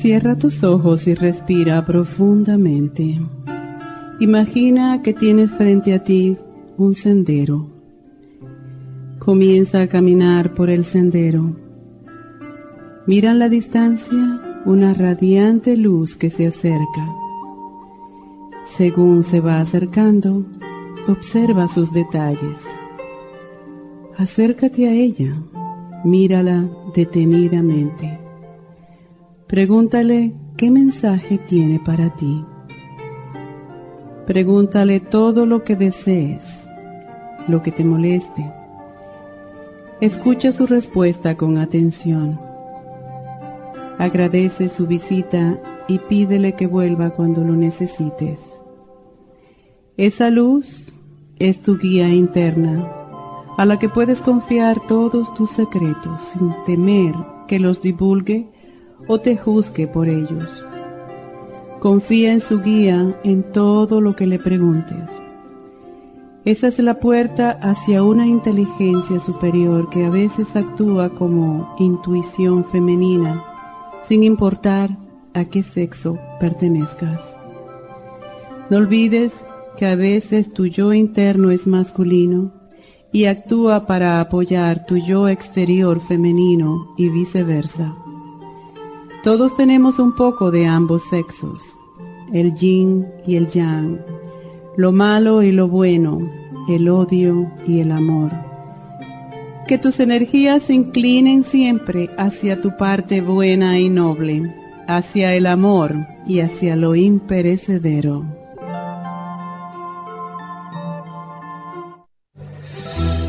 Cierra tus ojos y respira profundamente. Imagina que tienes frente a ti un sendero. Comienza a caminar por el sendero. Mira en la distancia una radiante luz que se acerca. Según se va acercando, observa sus detalles. Acércate a ella, mírala detenidamente. Pregúntale qué mensaje tiene para ti. Pregúntale todo lo que desees, lo que te moleste. Escucha su respuesta con atención. Agradece su visita y pídele que vuelva cuando lo necesites. Esa luz es tu guía interna, a la que puedes confiar todos tus secretos sin temer que los divulgue o te juzgue por ellos. Confía en su guía en todo lo que le preguntes. Esa es la puerta hacia una inteligencia superior que a veces actúa como intuición femenina, sin importar a qué sexo pertenezcas. No olvides que a veces tu yo interno es masculino y actúa para apoyar tu yo exterior femenino y viceversa. Todos tenemos un poco de ambos sexos, el yin y el yang, lo malo y lo bueno, el odio y el amor. Que tus energías se inclinen siempre hacia tu parte buena y noble, hacia el amor y hacia lo imperecedero.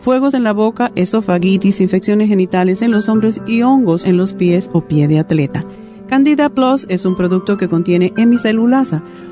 fuegos en la boca, esofagitis, infecciones genitales en los hombros y hongos en los pies o pie de atleta. Candida Plus es un producto que contiene hemicelulasa,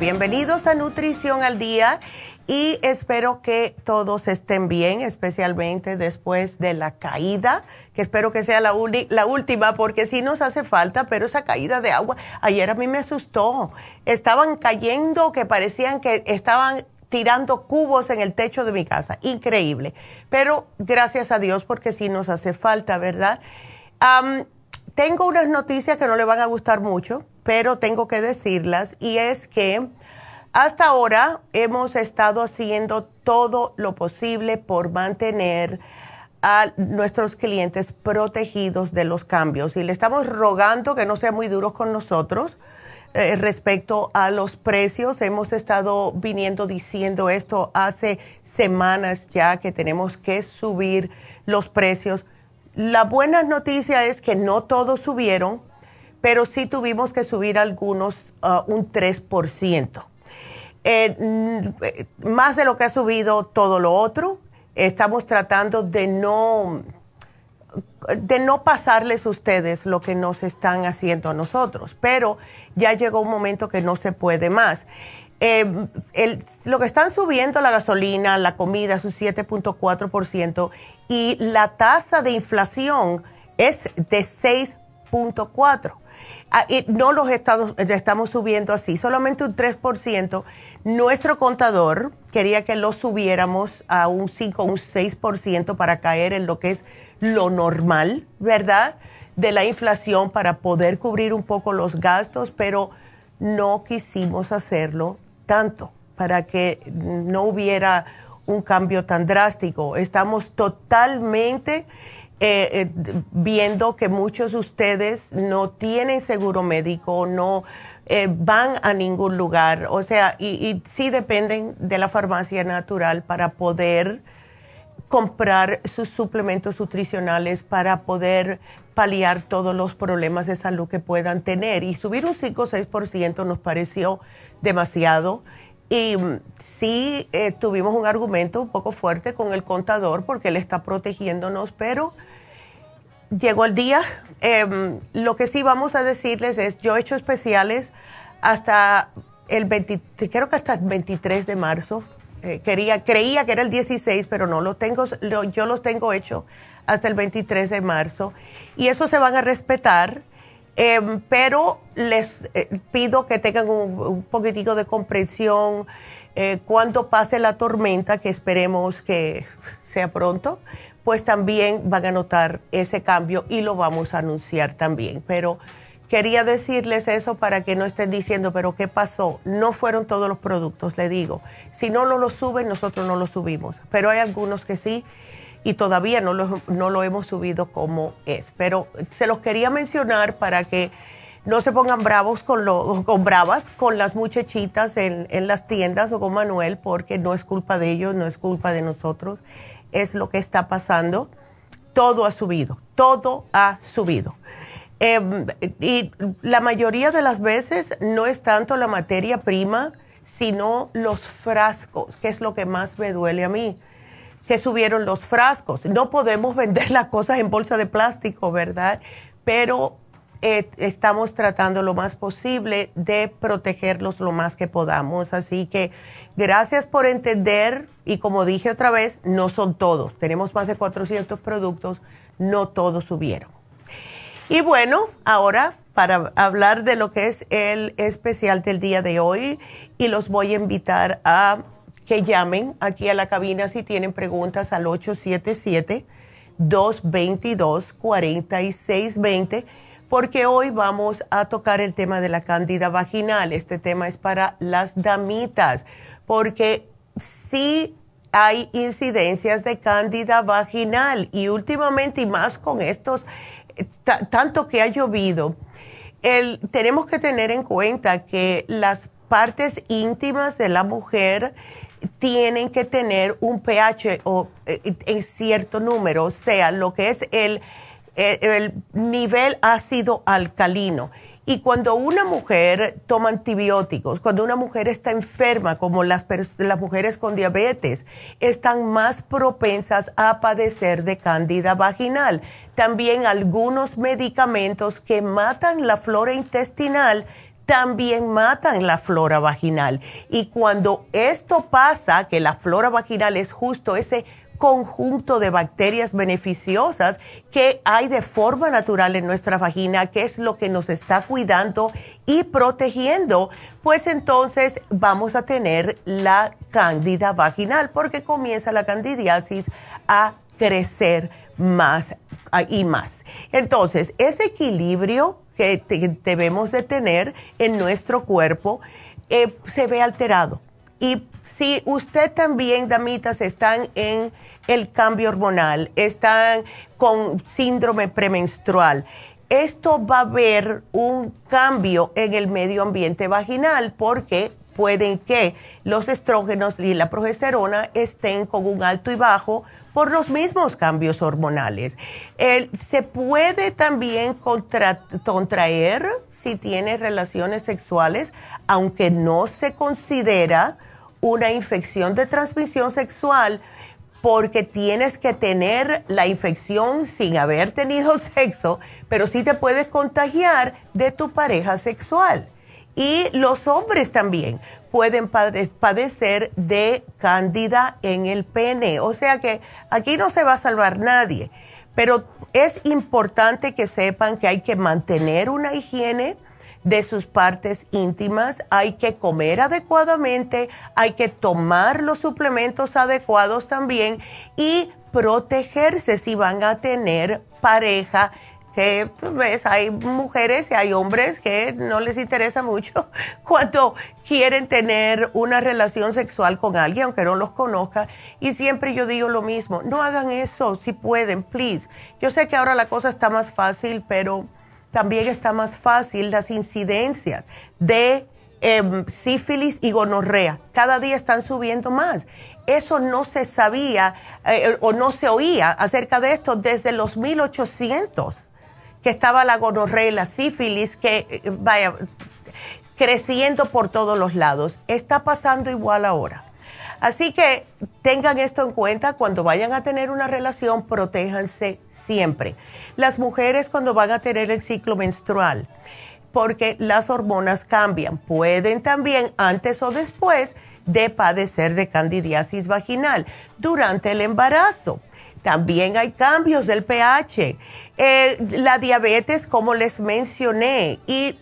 Bienvenidos a Nutrición al Día y espero que todos estén bien, especialmente después de la caída, que espero que sea la última porque sí nos hace falta, pero esa caída de agua, ayer a mí me asustó. Estaban cayendo que parecían que estaban tirando cubos en el techo de mi casa. Increíble. Pero gracias a Dios porque sí nos hace falta, ¿verdad? Tengo unas noticias que no le van a gustar mucho pero tengo que decirlas y es que hasta ahora hemos estado haciendo todo lo posible por mantener a nuestros clientes protegidos de los cambios y le estamos rogando que no sean muy duros con nosotros. eh, respecto a los precios. Hemos estado viniendo diciendo esto hace semanas ya que tenemos que subir los precios. La buena noticia es que no todos subieron, pero sí tuvimos que subir algunos uh, un 3%. Eh, más de lo que ha subido todo lo otro. Estamos tratando de no de no pasarles ustedes lo que nos están haciendo a nosotros, pero ya llegó un momento que no se puede más. Eh, lo que están subiendo la gasolina, la comida, su 7.4% y la tasa de inflación es de 6.4%. Ah, no los estados, estamos subiendo así, solamente un 3%. Nuestro contador quería que lo subiéramos a un 5 un 6% para caer en lo que es lo normal, ¿verdad? De la inflación para poder cubrir un poco los gastos, pero no quisimos hacerlo tanto para que no hubiera un cambio tan drástico. Estamos totalmente eh, eh, viendo que muchos de ustedes no tienen seguro médico, no eh, van a ningún lugar, o sea, y, y sí dependen de la farmacia natural para poder comprar sus suplementos nutricionales para poder paliar todos los problemas de salud que puedan tener. Y subir un 5 o 6% nos pareció demasiado. Y mm, sí eh, tuvimos un argumento un poco fuerte con el contador porque él está protegiéndonos, pero llegó el día. Em, lo que sí vamos a decirles es, yo he hecho especiales hasta el 20, creo que hasta el 23 de marzo eh, quería, creía que era el 16, pero no, lo tengo, yo los tengo hecho hasta el 23 de marzo y eso se van a respetar, em, pero les eh, pido que tengan un, un poquitico de comprensión eh, cuando pase la tormenta, que esperemos que sea pronto, pues también van a notar ese cambio y lo vamos a anunciar también, pero Quería decirles eso para que no estén diciendo, pero ¿qué pasó? No fueron todos los productos, le digo. Si no lo suben, nosotros no lo subimos. Pero hay algunos que sí y todavía no lo, no lo hemos subido como es. Pero se los quería mencionar para que no se pongan bravos con, lo, con bravas con las muchachitas en, en las tiendas o con Manuel, porque no es culpa de ellos, no es culpa de nosotros. Es lo que está pasando. Todo ha subido, todo ha subido. Em, y la mayoría de las veces no es tanto la materia prima, sino los frascos, que es lo que más me duele a mí, que subieron los frascos. No podemos vender las cosas en bolsa de plástico, ¿verdad? Pero eh, estamos tratando lo más posible de protegerlos lo más que podamos. Así que gracias por entender y como dije otra vez, no son todos. Tenemos más de 400 productos, no todos subieron. Y bueno, ahora para hablar de lo que es el especial del día de hoy y los voy a invitar a que llamen aquí a la cabina si tienen preguntas al 877-222-4620 porque hoy vamos a tocar el tema de la cándida vaginal. Este tema es para las damitas porque sí hay incidencias de cándida vaginal y últimamente y más con estos tanto que ha llovido, tenemos que tener en cuenta que las partes íntimas de la mujer tienen que tener un pH o, eh, en cierto número, o sea, lo que es el, el nivel ácido alcalino. Y cuando una mujer toma antibióticos, cuando una mujer está enferma, como las, las mujeres con diabetes, están más propensas a padecer de cándida vaginal. También algunos medicamentos que matan la flora intestinal también matan la flora vaginal. Y cuando esto pasa, que la flora vaginal es justo ese conjunto de bacterias beneficiosas que hay de forma natural en nuestra vagina, que es lo que nos está cuidando y protegiendo, pues entonces vamos a tener la cándida vaginal, porque comienza la candidiasis a crecer más y más. Entonces, ese equilibrio que debemos de tener en nuestro cuerpo eh, se ve alterado. Y si usted también, damitas, están en el cambio hormonal, están con síndrome premenstrual, esto va a haber un cambio en el medio ambiente vaginal porque pueden que los estrógenos y la progesterona estén con un alto y bajo por los mismos cambios hormonales. se puede también contraer si tiene relaciones sexuales, aunque no se considera una infección de transmisión sexual porque tienes que tener la infección sin haber tenido sexo, pero sí te puedes contagiar de tu pareja sexual. Y los hombres también pueden padecer de cándida en el pene. O sea que aquí no se va a salvar nadie, pero es importante que sepan que hay que mantener una higiene de sus partes íntimas, hay que comer adecuadamente, hay que tomar los suplementos adecuados también y protegerse si van a tener pareja que ves, hay mujeres y hay hombres que no les interesa mucho cuando quieren tener una relación sexual con alguien, aunque no los conozca. Y siempre yo digo lo mismo, no hagan eso si pueden, please. Yo sé que ahora la cosa está más fácil, pero también está más fácil las incidencias de em, sífilis y gonorrea. Cada día están subiendo más. Eso no se sabía eh, o no se oía acerca de esto desde los 1800, estaba la gonorrea y la sífilis, que eh, vaya creciendo por todos los lados. Está pasando igual ahora. Así que tengan esto en cuenta cuando vayan a tener una relación, protéjanse siempre. Las mujeres cuando van a tener el ciclo menstrual, porque las hormonas cambian, pueden también antes o después de padecer de candidiasis vaginal durante el embarazo. También hay cambios del pH, eh, la diabetes, como les mencioné, y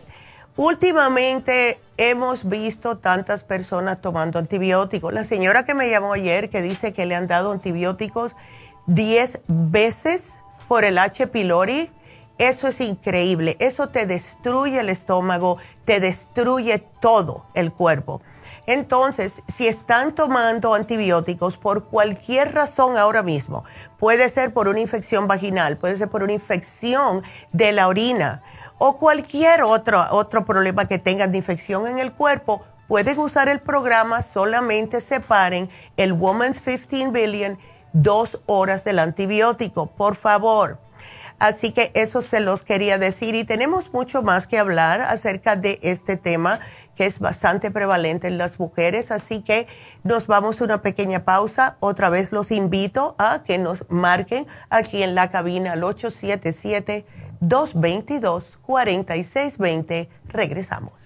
últimamente hemos visto tantas personas tomando antibióticos. La señora que me llamó ayer que dice que le han dado antibióticos 10 veces por el H. pylori, eso es increíble. Eso te destruye el estómago, te destruye todo el cuerpo. Entonces, si están tomando antibióticos por cualquier razón ahora mismo, puede ser por una infección vaginal, puede ser por una infección de la orina o cualquier otro, otro problema que tengan de infección en el cuerpo, pueden usar el programa, solamente separen el Woman's 15 Billion dos horas del antibiótico, por favor. Así que eso se los quería decir y tenemos mucho más que hablar acerca de este tema que es bastante prevalente en las mujeres, así que nos vamos a una pequeña pausa. Otra vez los invito a que nos marquen aquí en la cabina al 877-222-4620. Regresamos.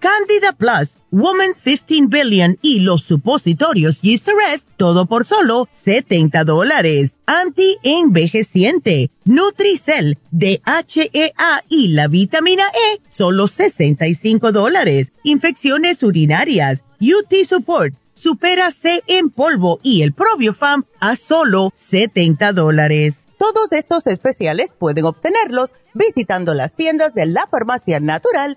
Candida Plus, Woman 15 Billion y los supositorios Yeast Rest, todo por solo 70 dólares. Anti-envejeciente, Nutricel, DHEA y la vitamina E, solo 65 dólares. Infecciones urinarias, UT Support, Supera C en polvo y el Probiofam a solo 70 dólares. Todos estos especiales pueden obtenerlos visitando las tiendas de la farmacia natural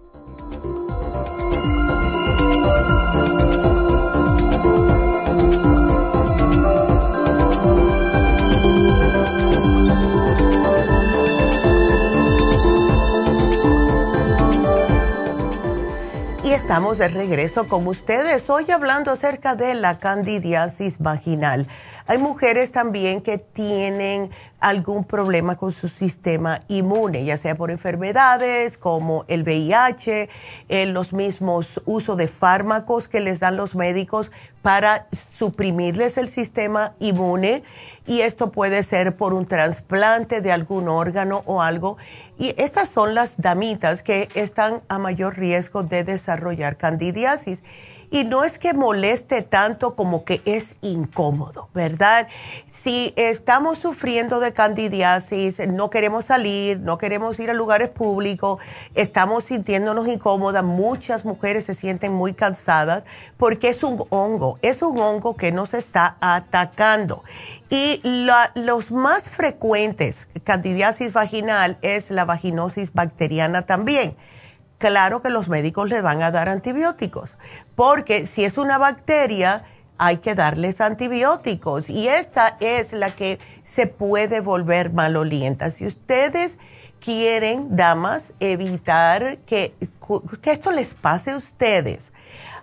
Estamos de regreso con ustedes, hoy hablando acerca de la candidiasis vaginal. Hay mujeres también que tienen algún problema con su sistema inmune, ya sea por enfermedades como el VIH, eh, los mismos uso de fármacos que les dan los médicos para suprimirles el sistema inmune y esto puede ser por un trasplante de algún órgano o algo. Y estas son las damitas que están a mayor riesgo de desarrollar candidiasis y no es que moleste tanto como que es incómodo, ¿verdad? Si estamos sufriendo de candidiasis, no queremos salir, no queremos ir a lugares públicos, estamos sintiéndonos incómodas, muchas mujeres se sienten muy cansadas porque es un hongo, es un hongo que nos está atacando. Y los más frecuentes, candidiasis vaginal, es la vaginosis bacteriana también claro que los médicos le van a dar antibióticos, porque si es una bacteria, hay que darles antibióticos y esta es la que se puede volver malolienta. Si ustedes quieren, damas, evitar que, que esto les pase a ustedes,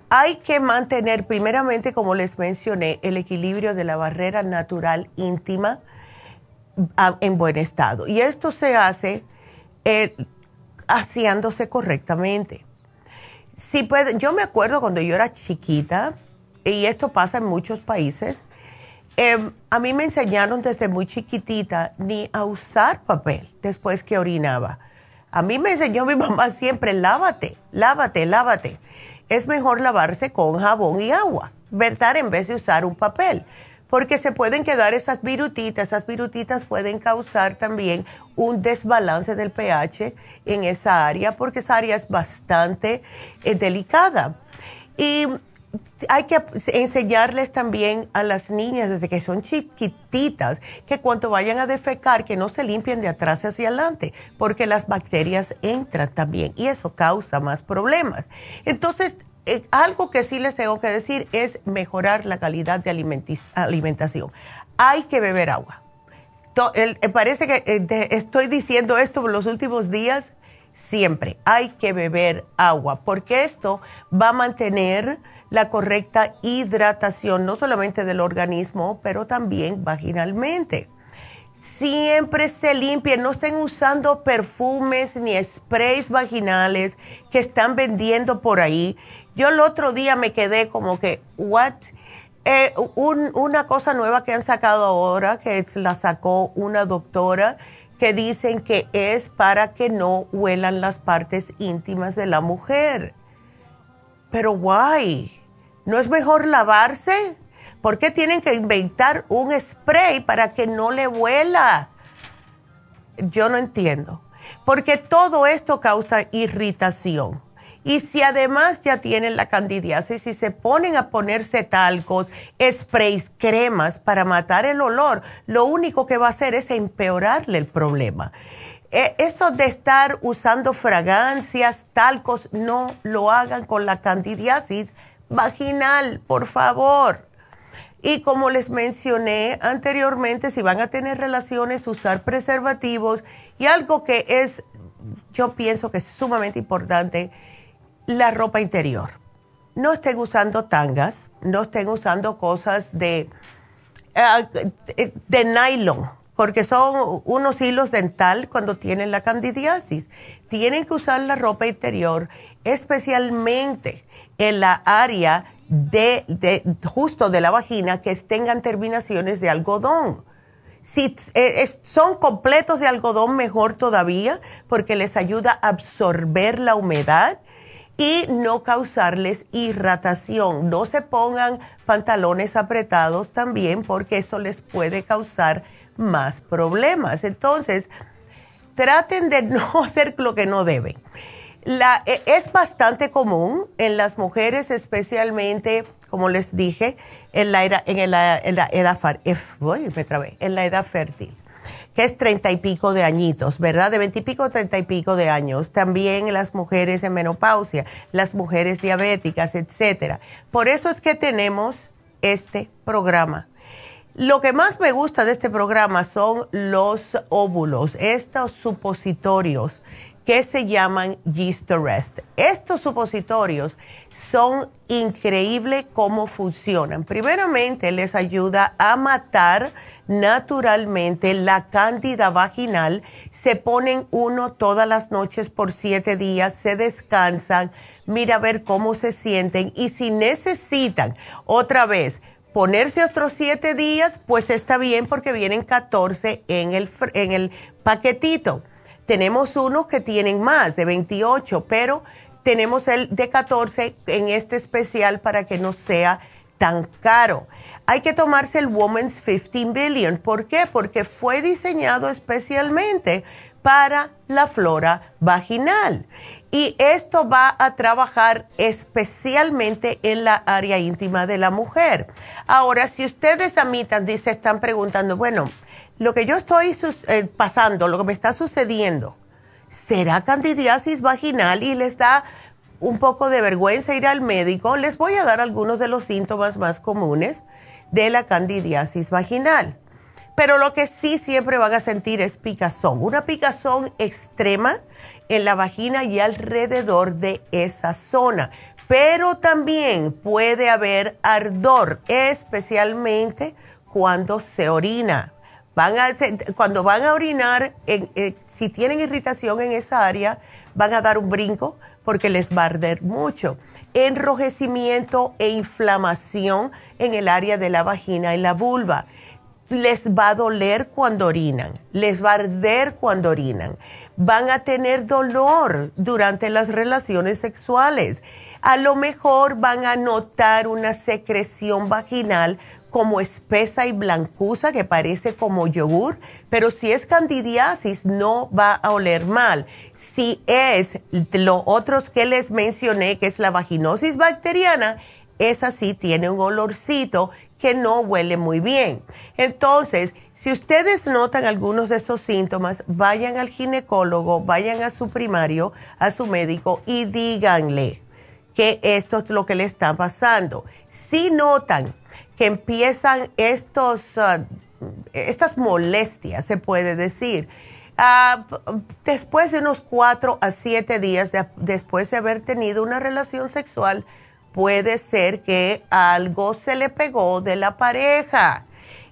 hay que mantener primeramente, como les mencioné, el equilibrio de la barrera natural íntima en buen estado. Y esto se hace eh, haciéndose correctamente. Si puede, yo me acuerdo cuando yo era chiquita, y esto pasa en muchos países, em, a mí me enseñaron desde muy chiquitita ni a usar papel después que orinaba. A mí me enseñó mi mamá siempre, lávate, lávate, lávate. Es mejor lavarse con jabón y agua, ¿verdad? En vez de usar un papel porque se pueden quedar esas virutitas. Esas virutitas pueden causar también un desbalance del pH en esa área, porque esa área es bastante eh, delicada. Y hay que enseñarles también a las niñas desde que son chiquititas que cuando vayan a defecar que no se limpien de atrás hacia adelante porque las bacterias entran también y eso causa más problemas. Entonces eh, algo que sí les tengo que decir es mejorar la calidad de alimentación. Hay que beber agua. Eh, parece que eh, estoy diciendo esto por los últimos días. Siempre hay que beber agua porque esto va a mantener la correcta hidratación, no solamente del organismo, pero también vaginalmente. Siempre se limpien, no estén usando perfumes ni sprays vaginales que están vendiendo por ahí yo el otro día me quedé como que, ¿what? Eh, una cosa nueva que han sacado ahora, que la sacó una doctora, que dicen que es para que no huelan las partes íntimas de la mujer. Pero guay, ¿no es mejor lavarse? ¿Por qué tienen que inventar un spray para que no le huela? Yo no entiendo. Porque todo esto causa irritación. Y si además ya tienen la candidiasis y se ponen a ponerse talcos, sprays, cremas para matar el olor, lo único que va a hacer es empeorarle el problema. E, eso de estar usando fragancias, talcos, no lo hagan con la candidiasis vaginal, por favor. Y como les mencioné anteriormente, si van a tener relaciones, usar preservativos y algo que es, yo pienso que es sumamente importante, la ropa interior. No estén usando tangas, no estén usando cosas de, eh, de nylon, porque son unos hilos dental cuando tienen la candidiasis. Tienen que usar la ropa interior, especialmente en la área de, de, justo de la vagina que tengan terminaciones de algodón. Si eh, son completos de algodón, mejor todavía, porque les ayuda a absorber la humedad y no causarles irritación. No se pongan pantalones apretados también porque eso les puede causar más problemas. Entonces, traten de no hacer lo que no deben. La, e, es bastante común en las mujeres, especialmente, como les dije, en la, en en la edad, en la edad fértil que es treinta y pico de añitos, ¿verdad? De veintipico a treinta y pico de años. También las mujeres en menopausia, las mujeres diabéticas, etcétera. Por eso es que tenemos este programa. Lo que más me gusta de este programa son los óvulos, estos supositorios que se llaman Yeast Arrest. Estos supositorios son increíbles cómo funcionan. Primeramente, les ayuda a matar naturalmente la cándida vaginal. Se ponen uno todas las noches por siete días, se descansan, mira a ver cómo se sienten y si necesitan otra vez ponerse otros siete días, pues está bien porque vienen 14 en el, en el paquetito. Tenemos unos que tienen más, de 28, pero tenemos el de 14 en este especial para que no sea tan caro. Hay que tomarse el Woman's 15 Billion. ¿Por qué? Porque fue diseñado especialmente para la flora vaginal. Y esto va a trabajar especialmente en la área íntima de la mujer. Ahora, si ustedes, amitas, se están preguntando, bueno, lo que yo estoy eh, pasando, lo que me está sucediendo, ¿será candidiasis vaginal y les da un poco de vergüenza ir al médico? Les voy a dar algunos de los síntomas más comunes de la candidiasis vaginal. Pero lo que sí siempre van a sentir es picazón, una picazón extrema en la vagina y alrededor de esa zona. Pero también puede haber ardor, especialmente cuando se orina. Van a, cuando van a orinar, eh, si tienen irritación en esa área, van a dar un brinco porque les va a arder mucho. Enrojecimiento e inflamación en el área de la vagina y la vulva. Les va a doler cuando orinan, les va a arder cuando orinan. Van a tener dolor durante las relaciones sexuales. A lo mejor van a notar una secreción vaginal como espesa y blancuza que parece como yogur, pero si es candidiasis no va a oler mal. Si es lo otros que les mencioné, que es la vaginosis bacteriana, esa sí tiene un olorcito que no huele muy bien. Entonces, si ustedes notan algunos de esos síntomas, vayan al ginecólogo, vayan a su primario, a su médico y díganle que esto es lo que le está pasando. Si notan que empiezan estos, ah, estas molestias, se puede decir, ah, después de unos cuatro a siete días después de haber tenido una relación sexual, puede ser que algo se le pegó de la pareja.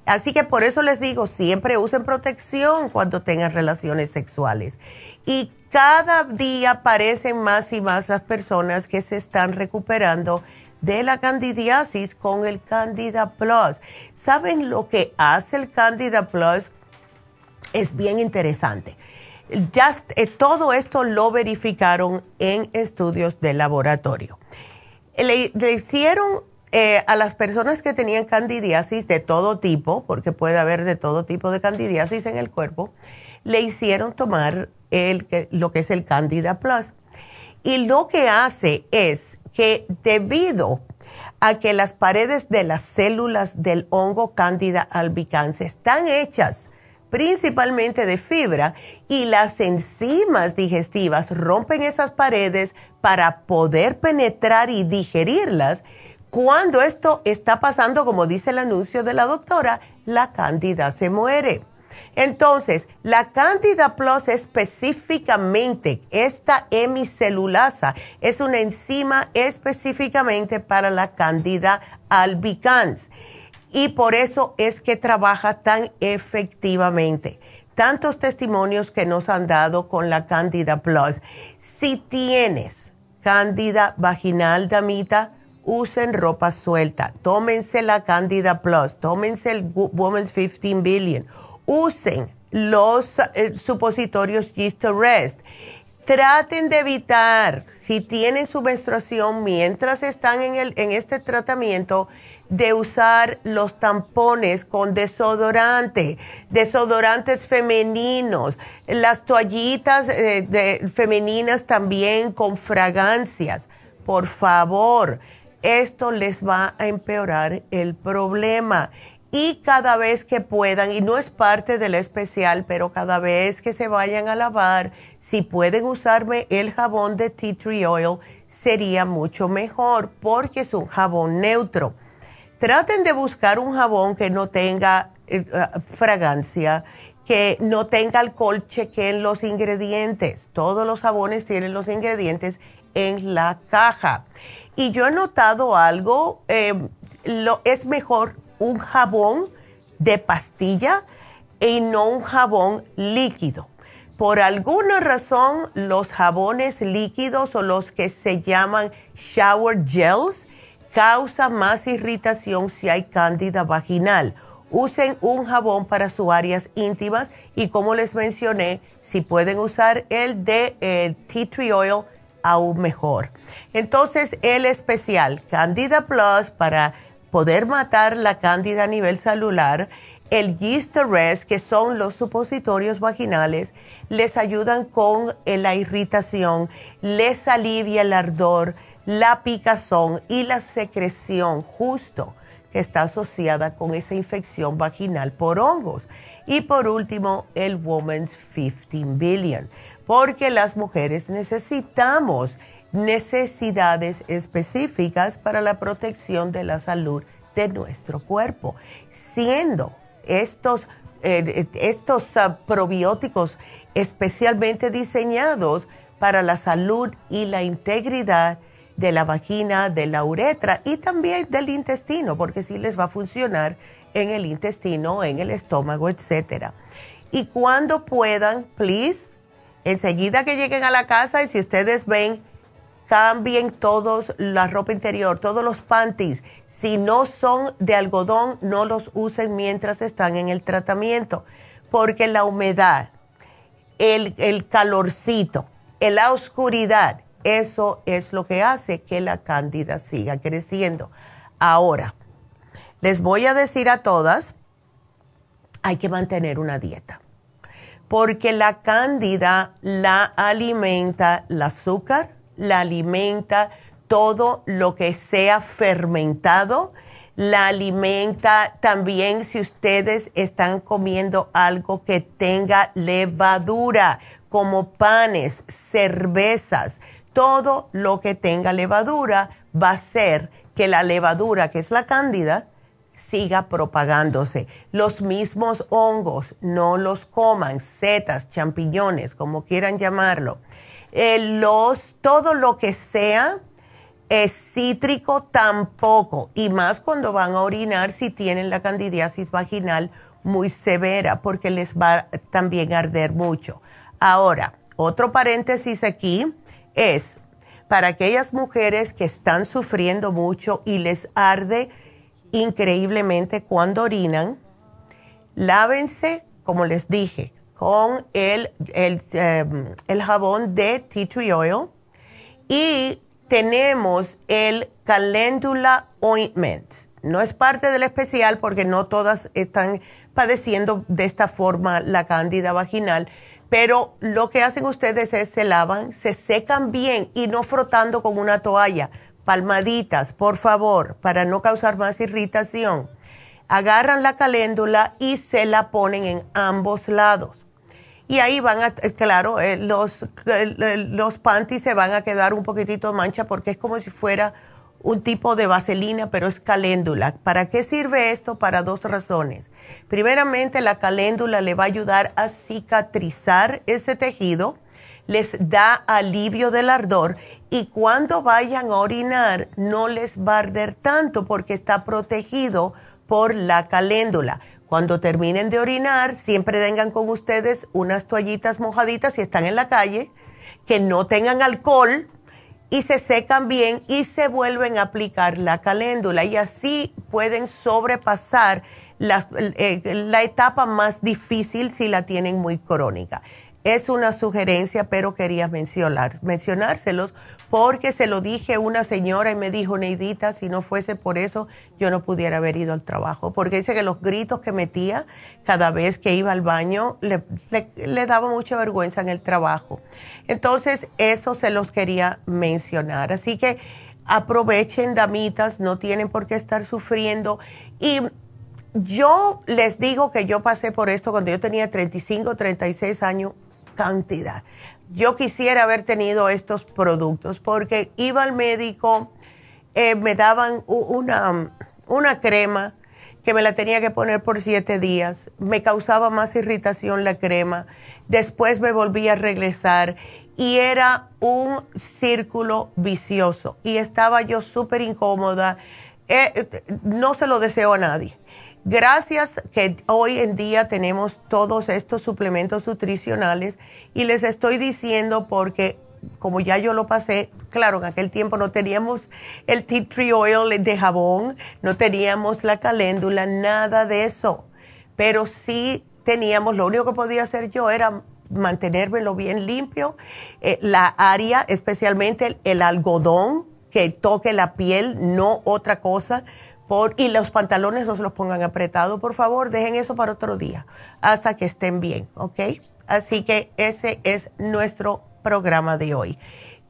Así que por eso les digo, siempre usen protección cuando tengan relaciones sexuales. Y cada día aparecen más y más las personas que se están recuperando de la candidiasis con el Candida Plus. ¿Saben lo que hace el Candida Plus? Es bien interesante. Ya, eh, todo esto lo verificaron en estudios de laboratorio. Le, hicieron eh, a las personas que tenían candidiasis de todo tipo, porque puede haber de todo tipo de candidiasis en el cuerpo, le hicieron tomar el, lo que es el Candida Plus. Y lo que hace es que debido a que las paredes de las células del hongo Candida albicans están hechas principalmente de fibra y las enzimas digestivas rompen esas paredes para poder penetrar y digerirlas, cuando esto está pasando, como dice el anuncio de la doctora, la cándida se muere. Entonces, la Candida Plus específicamente, esta hemicelulasa, es una enzima específicamente para la Candida albicans y por eso es que trabaja tan efectivamente. Tantos testimonios que nos han dado con la Candida Plus. Si tienes Candida vaginal, damita, usen ropa suelta. Tómense la Candida Plus, tómense el Women's 15 Billion usen los eh, supositorios Gist Rest. Traten de evitar, si tienen su menstruación mientras están en, el, en este tratamiento, de usar los tampones con desodorante, desodorantes femeninos, las toallitas eh, femeninas también con fragancias. Por favor, esto les va a empeorar el problema y cada vez que puedan, y no es parte del especial, pero cada vez que se vayan a lavar, si pueden usarme el jabón de tea tree oil, sería mucho mejor porque es un jabón neutro. Traten de buscar un jabón que no tenga eh, eh, fragancia, que no tenga alcohol, chequen los ingredientes. Todos los jabones tienen los ingredientes en la caja. Y yo he notado algo, eh, lo, es mejor un jabón de pastilla y no un jabón líquido. Por alguna razón, los jabones líquidos o los que se llaman shower gels causan más irritación si hay cándida vaginal. Usen un jabón para sus áreas íntimas y como les mencioné, si pueden usar el de tea tree oil, aún mejor. Entonces, el especial Candida Plus para poder matar la cándida a nivel celular, el yeast que son los supositorios vaginales, les ayudan con eh, la irritación, les alivia el ardor, la picazón y la secreción justo que está asociada con esa infección vaginal por hongos. Y por último, el Woman's 15 Billion, porque las mujeres necesitamos necesidades específicas para la protección de la salud de nuestro cuerpo, siendo estos, eh, estos probióticos especialmente diseñados para la salud y la integridad de la vagina, de la uretra y también del intestino, porque sí les va a funcionar en el intestino, en el estómago, etcétera. Y cuando puedan, please, enseguida que lleguen a la casa y si ustedes ven cambien todos la ropa interior, todos los panties. Si no son de algodón, no los usen mientras están en el tratamiento, porque la humedad, el, el calorcito, la oscuridad, eso es lo que hace que la cándida siga creciendo. Ahora, les voy a decir a todas, hay que mantener una dieta, porque la cándida la alimenta el azúcar, la alimenta todo lo que sea fermentado, la alimenta también si ustedes están comiendo algo que tenga levadura, como panes, cervezas, todo lo que tenga levadura va a hacer que la levadura, que es la cándida, siga propagándose. Los mismos hongos, no los coman, setas, champiñones, como quieran llamarlo eh, los, todo lo que sea es cítrico tampoco, y más cuando van a orinar si tienen la candidiasis vaginal muy severa, porque les va también a arder mucho. Ahora, otro paréntesis aquí es, para aquellas mujeres que están sufriendo mucho y les arde increíblemente cuando orinan, lávense, como les dije, con el, el, em, el jabón de tea tree oil y tenemos el calendula ointment. No es parte del especial porque no todas están padeciendo de esta forma la cándida vaginal, pero lo que hacen ustedes es se lavan, se secan bien y no frotando con una toalla, palmaditas, por favor, para no causar más irritación. Agarran la caléndula y se la ponen en ambos lados. Y ahí van a, eh, claro, eh, los, los panties se van a quedar un poquitito mancha porque es como si fuera un tipo de vaselina, pero es caléndula. ¿Para qué sirve esto? Para dos razones. Primeramente, la caléndula le va a ayudar a cicatrizar ese tejido, les da alivio del ardor y cuando vayan a orinar no les va a arder tanto porque está protegido por la caléndula. Cuando terminen de orinar, siempre tengan con ustedes unas toallitas mojaditas si están en la calle, que no tengan alcohol y se secan bien y se vuelven a aplicar la caléndula y así pueden sobrepasar eh, la, etapa más difícil si la tienen muy crónica. Es una sugerencia, pero quería mencionar, mencionárselos porque se lo dije a una señora y me dijo, Neidita, si no fuese por eso, yo no pudiera haber ido al trabajo. Porque dice que los gritos que metía cada vez que iba al baño le, le daba mucha vergüenza en el trabajo. Entonces, eso se los quería mencionar. Así que aprovechen, damitas, no tienen por qué estar sufriendo. Y yo les digo que yo pasé por esto cuando yo tenía 35, 36 años, cantidad. Yo quisiera haber tenido estos productos porque iba al médico, eh, me daban una, una crema que me la tenía que poner por siete días, me causaba más irritación la crema, después me volví a regresar y era un círculo vicioso y estaba yo súper incómoda, eh, no se lo deseo a nadie Gracias que hoy en día tenemos todos estos suplementos nutricionales y les estoy diciendo porque como ya yo lo pasé, claro, en aquel tiempo no teníamos el tea tree oil de jabón, no teníamos la caléndula, nada de eso, pero sí teníamos, lo único que podía hacer yo era mantenérmelo bien limpio, eh, la área, especialmente el algodón que toque la piel, no otra cosa y los pantalones no se los pongan apretados, por favor, dejen eso para otro día, hasta que estén bien, ¿ok? Así que ese es nuestro programa de hoy.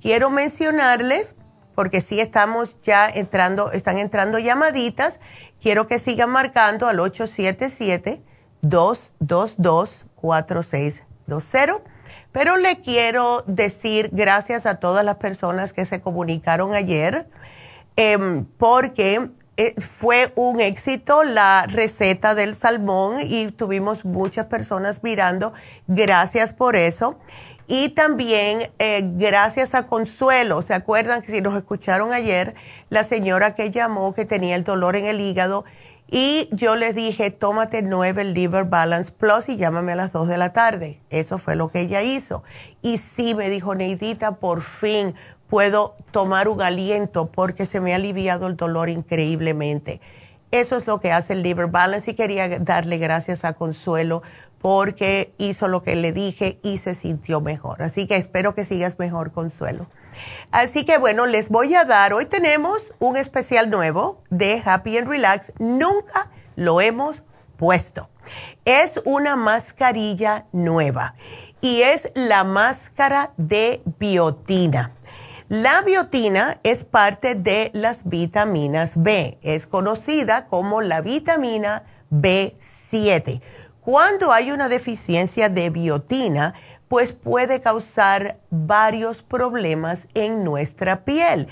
Quiero mencionarles, porque sí estamos ya entrando, están entrando llamaditas, quiero que sigan marcando al 877-222-4620. Pero le quiero decir gracias a todas las personas que se comunicaron ayer, em, porque fue un éxito la receta del salmón y tuvimos muchas personas mirando. Gracias por eso. Y también eh, gracias a Consuelo. ¿Se acuerdan que si nos escucharon ayer, la señora que llamó que tenía el dolor en el hígado? Y yo les dije, tómate nueve Liver Balance Plus y llámame a las dos de la tarde. Eso fue lo que ella hizo. Y sí, me dijo Neidita, por fin puedo tomar un aliento porque se me ha aliviado el dolor increíblemente. Eso es lo que hace el Liver Balance y quería darle gracias a Consuelo porque hizo lo que le dije y se sintió mejor. Así que espero que sigas mejor, Consuelo. Así que bueno, les voy a dar, hoy tenemos un especial nuevo de Happy and Relax. Nunca lo hemos puesto. Es una mascarilla nueva y es la máscara de biotina. La biotina es parte de las vitaminas B. Es conocida como la vitamina B7. Cuando hay una deficiencia de biotina, pues puede causar varios problemas en nuestra piel,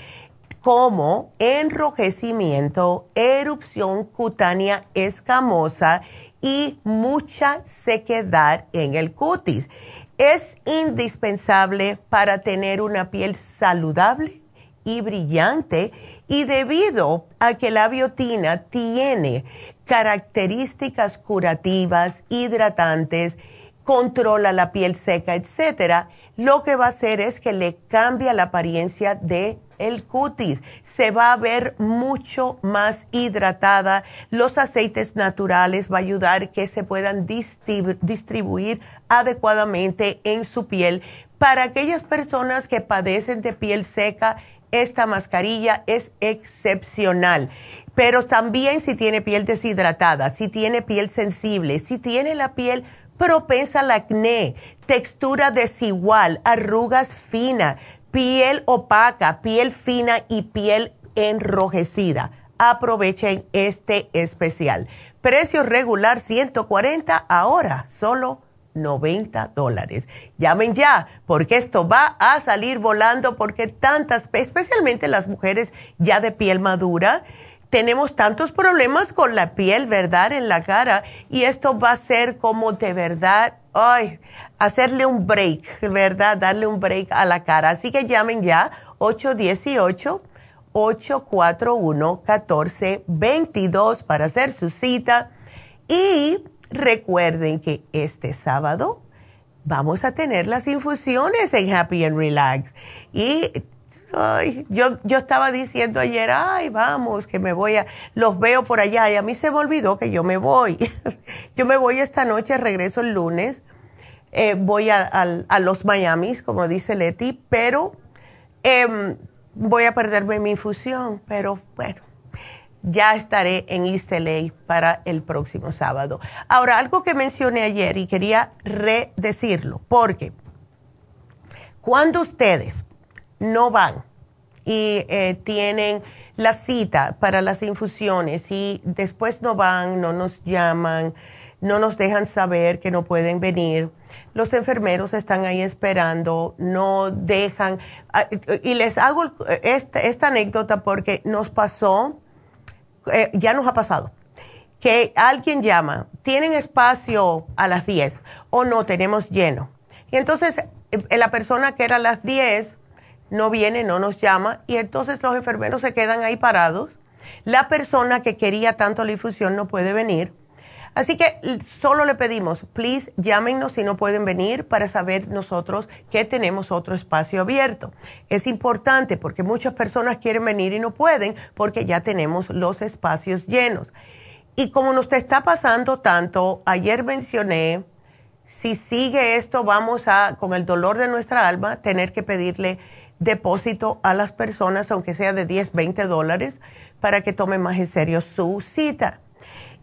como enrojecimiento, erupción cutánea escamosa y mucha sequedad en el cutis es indispensable para tener una piel saludable y brillante y debido a que la biotina tiene características curativas, hidratantes, controla la piel seca, etcétera, lo que va a hacer es que le cambia la apariencia de el cutis. Se va a ver mucho más hidratada. Los aceites naturales va a ayudar que se puedan distribuir adecuadamente en su piel. Para aquellas personas que padecen de piel seca, esta mascarilla es excepcional. Pero también si tiene piel deshidratada, si tiene piel sensible, si tiene la piel propensa al acné, textura desigual, arrugas finas, piel opaca, piel fina y piel enrojecida. Aprovechen este especial. Precio regular 140, ahora solo 90 dólares. Llamen ya, porque esto va a salir volando, porque tantas, especialmente las mujeres ya de piel madura, tenemos tantos problemas con la piel, ¿verdad? En la cara. Y esto va a ser como de verdad, ay, hacerle un break, ¿verdad? Darle un break a la cara. Así que llamen ya 818-841-1422 para hacer su cita. Y recuerden que este sábado vamos a tener las infusiones en Happy and Relax. Y Ay, yo, yo estaba diciendo ayer, ay, vamos, que me voy a, los veo por allá y a mí se me olvidó que yo me voy. yo me voy esta noche, regreso el lunes, eh, voy a, a, los Miamis, como dice Leti, pero em, voy a perderme mi infusión, pero bueno, ya estaré en East para el próximo sábado. Ahora, algo que mencioné ayer y quería redecirlo, porque cuando ustedes no van y eh, tienen la cita para las infusiones y después no van, no nos llaman, no nos dejan saber que no pueden venir. Los enfermeros están ahí esperando, no dejan. Ah, y les hago esta, anécdota porque nos pasó, eh, ya nos ha pasado, que alguien llama, tienen espacio a las 10 o no, tenemos lleno. Y entonces eh, la persona que era a las 10 no viene, no nos llama y entonces los enfermeros se quedan ahí parados. La persona que quería tanto la infusión no puede venir. Así que solo le pedimos, please, llámenos si no pueden venir para saber nosotros que tenemos otro espacio abierto. Es importante porque muchas personas quieren venir y no pueden porque ya tenemos los espacios llenos. Y como nos está pasando tanto, ayer mencioné, si sigue esto, vamos a, con el dolor de nuestra alma, tener que pedirle depósito a las personas, aunque sea de 10, 20 dólares, para que tomen más en serio su cita.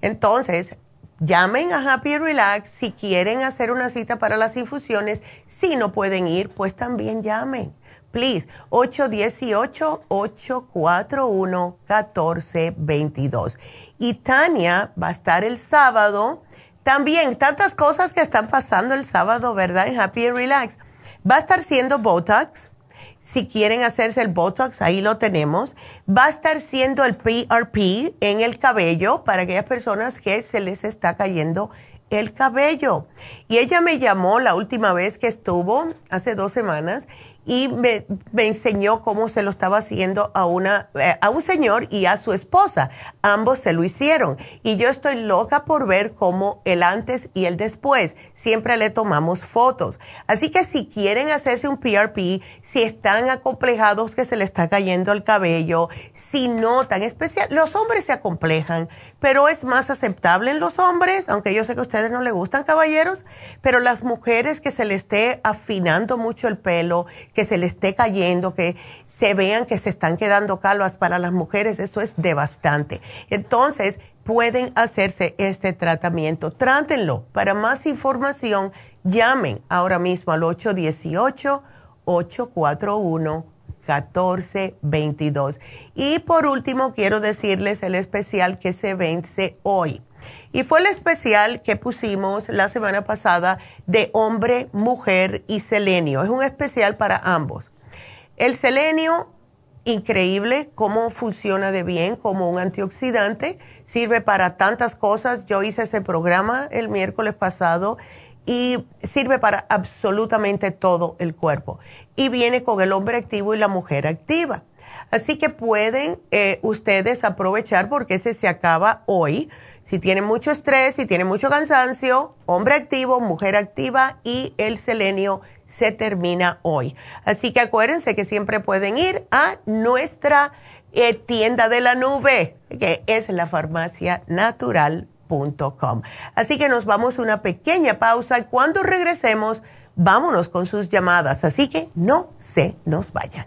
Entonces, llamen a Happy Relax si quieren hacer una cita para las infusiones. Si no pueden ir, pues también llamen. Please, 818-841-1422. Y Tania va a estar el sábado. También, tantas cosas que están pasando el sábado, ¿verdad? En Happy Relax. Va a estar siendo Botox si quieren hacerse el Botox, ahí lo tenemos. Va a estar siendo el PRP en el cabello para aquellas personas que se les está cayendo el cabello. Y ella me llamó la última vez que estuvo, hace dos semanas, y me, enseñó cómo se lo estaba haciendo a, una, eh, a un señor y a su esposa. Ambos se lo hicieron. Y yo estoy loca por ver cómo el antes y el después. Siempre le tomamos fotos. Así que si quieren hacerse un PRP, si están acomplejados que se le está cayendo el cabello, si notan especial, los hombres se acomplejan, pero es más aceptable en los hombres, aunque yo sé que a ustedes no les gustan caballeros, pero las mujeres que se le esté afinando mucho el pelo, que se le esté cayendo, que se vean que se están quedando calvas para las mujeres, eso es devastante. Entonces, pueden hacerse este tratamiento. Trátenlo. Para más información, llamen ahora mismo al 818-841. 1422. Y por último, quiero decirles el especial que se vence hoy. Y fue el especial que pusimos la semana pasada de hombre, mujer y selenio. Es un especial para ambos. El selenio, increíble cómo funciona de bien como un antioxidante. Sirve para tantas cosas. Yo hice ese programa el miércoles pasado y sirve para absolutamente todo el cuerpo. Y viene con el hombre activo y la mujer activa. Así que pueden eh, ustedes aprovechar porque ese se acaba hoy Si tienen mucho estrés, si tienen mucho cansancio, hombre activo, mujer activa y el selenio se termina hoy. Así que acuérdense que siempre pueden ir a nuestra eh, tienda de la nube, que es la farmacianatural.com. Así que nos vamos a una pequeña pausa y cuando regresemos, vámonos con sus llamadas. Así que no se nos vayan.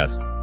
Yes.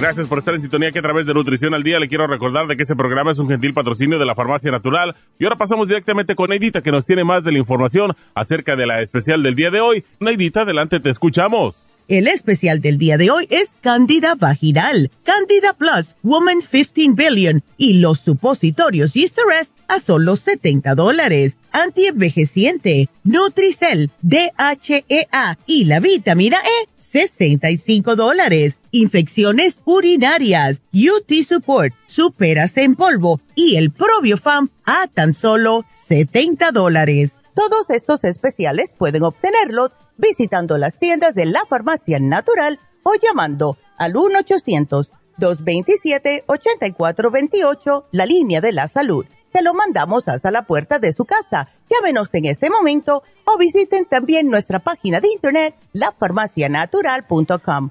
Gracias por estar en sintonía que a través de Nutrición al Día le quiero recordar de que este programa es un gentil patrocinio de la Farmacia Natural. Y ahora pasamos directamente con Neidita que nos tiene más de la información acerca de la especial del día de hoy. Neidita, adelante, te escuchamos. El especial del día de hoy es Candida Vaginal, Candida Plus, Woman 15 Billion y los supositorios Rest a solo 70 dólares. Antienvejeciente, Nutricel, DHEA y la vitamina E, 65 dólares. Infecciones urinarias, UT Support, Superas en polvo y el Probiofam a tan solo 70 dólares. Todos estos especiales pueden obtenerlos visitando las tiendas de la farmacia natural o llamando al 1-800-227-8428, la línea de la salud. Se lo mandamos hasta la puerta de su casa. Llámenos en este momento o visiten también nuestra página de internet, lafarmacianatural.com.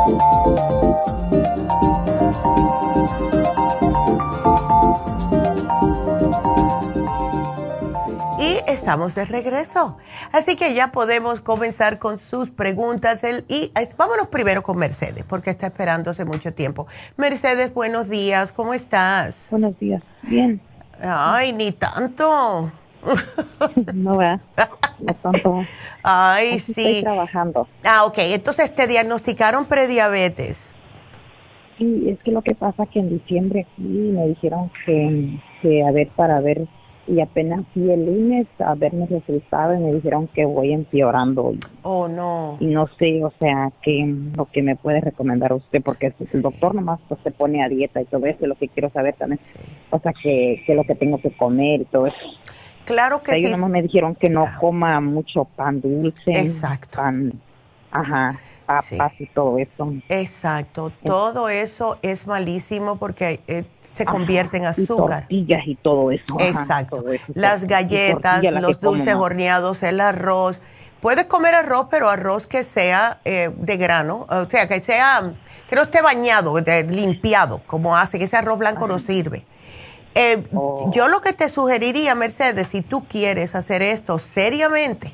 Estamos de regreso. Así que ya podemos comenzar con sus preguntas. El, y vámonos primero con Mercedes, porque está esperando hace mucho tiempo. Mercedes, buenos días, ¿cómo estás? Buenos días, bien. Ay, ni tanto. No, vea, no tanto. Ay, sí. Estoy trabajando. Ah, ok. Entonces te diagnosticaron prediabetes. Sí, es que lo que pasa que en diciembre aquí me dijeron que, que a ver, para ver y apenas fui el lunes a ver mis resultados y me dijeron que voy empeorando. Oh, no. Y no sé, o sea, que lo que me puede recomendar usted, porque el doctor nomás pues, se pone a dieta y todo eso, lo que quiero saber también, o sea, que, que lo que tengo que comer y todo eso. Claro que sí. Ellos me dijeron que no coma mucho pan dulce, Exacto. pan, ajá, papas y todo eso. Exacto, todo eso es malísimo porque... Eh, se convierte en azúcar. Y tortillas y todo eso. Exacto. Las galletas, los dulces horneados, el arroz. Puedes comer arroz, pero arroz que sea eh, de grano, o sea, que sea, que no esté bañado, limpiado, como hace, que ese arroz blanco no sirve. Eh, yo lo que te sugeriría, Mercedes, si tú quieres hacer esto seriamente,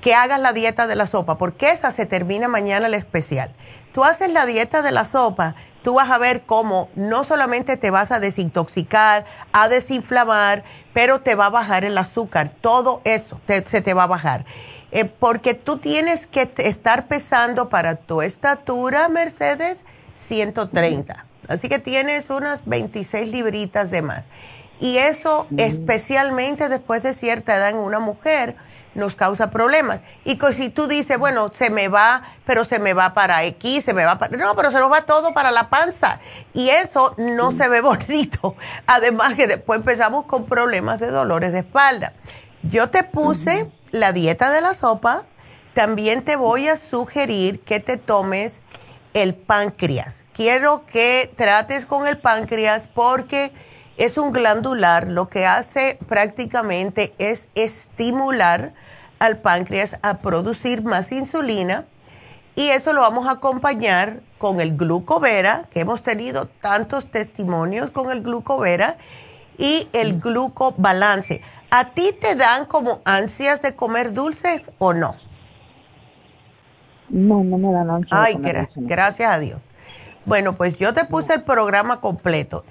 que hagas la dieta de la sopa, porque esa se termina mañana el especial. Tú haces la dieta de la sopa, tú vas a ver cómo no solamente te vas a desintoxicar, a desinflamar, pero te va a bajar el azúcar, todo eso se te va a bajar. Eh, porque tú tienes que estar pesando para tu estatura, Mercedes, 130. Así que tienes unas 26 libritas de más. Y eso, especialmente después de cierta edad en una mujer, nos causa problemas. Y si tú dices, bueno, se me va, pero se me va para X, se me va para... No, pero se nos va todo para la panza. Y eso no se ve bonito. Además que después empezamos con problemas de dolores de espalda. Yo te puse la dieta de la sopa. También te voy a sugerir que te tomes el páncreas. Quiero que trates con el páncreas porque es un glandular. Lo que hace prácticamente es estimular al páncreas a producir más insulina y eso lo vamos a acompañar con el glucovera, que hemos tenido tantos testimonios con el glucovera, y el glucobalance. ¿A ti te dan como ansias de comer dulces o no? No, no me dan ansias. Ay, gracias a Dios. Bueno, pues yo te puse el programa completo.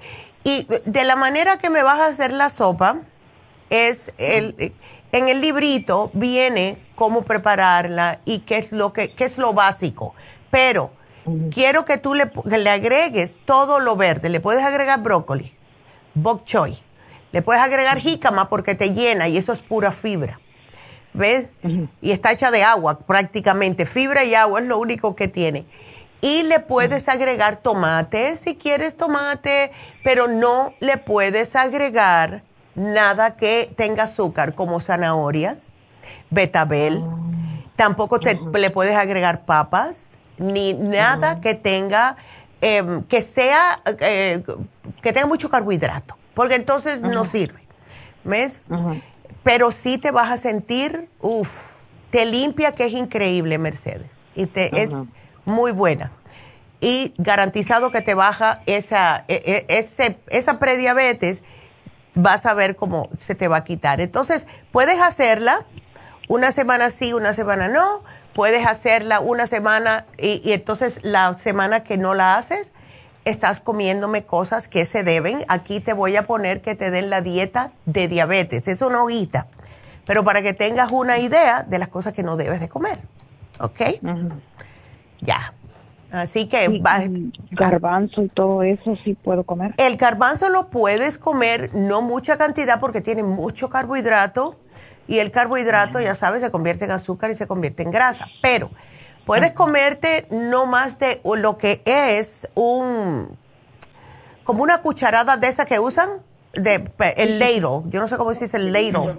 Y de la manera que me vas a hacer la sopa, es el, en el librito viene cómo prepararla y qué es lo, que, qué es lo básico. Pero quiero que tú le, le, agregues todo lo verde. Le puedes agregar brócoli, bok choy. Le puedes agregar jícama porque te llena y eso es pura fibra. ¿ves? Y está hecha de agua prácticamente, fibra y agua es lo único que tiene. Y le puedes agregar tomate si quieres tomate, pero no le puedes agregar nada que tenga azúcar como zanahorias, betabel. Ah. Tampoco te, le puedes agregar papas, ni nada que tenga, em, que sea, eh, que tenga mucho carbohidrato, porque entonces no sirve. ¿Ves? pero sí te vas a sentir, uff, te limpia, que es increíble, Mercedes. Y te, es muy buena. Y garantizado que te baja esa, e, e, ese, esa prediabetes, vas a ver cómo se te va a quitar. Entonces, puedes hacerla una semana sí, una semana no. Puedes hacerla una semana y, entonces la semana que no la haces, estás comiéndome cosas que se deben. Aquí te voy a poner que te den la dieta de diabetes. Es una hojita, pero para que tengas una idea de las cosas que no debes de comer. ¿Ok? Ya. Así que... garbanzo y todo eso sí puedo comer. El garbanzo lo puedes comer, no mucha cantidad porque tiene mucho carbohidrato y el carbohidrato, ya sabes, se convierte en azúcar y se convierte en grasa. Pero Puedes comerte no más de lo que es un, como una cucharada de esa que usan, de el ladle, yo no sé cómo se dice el ladle,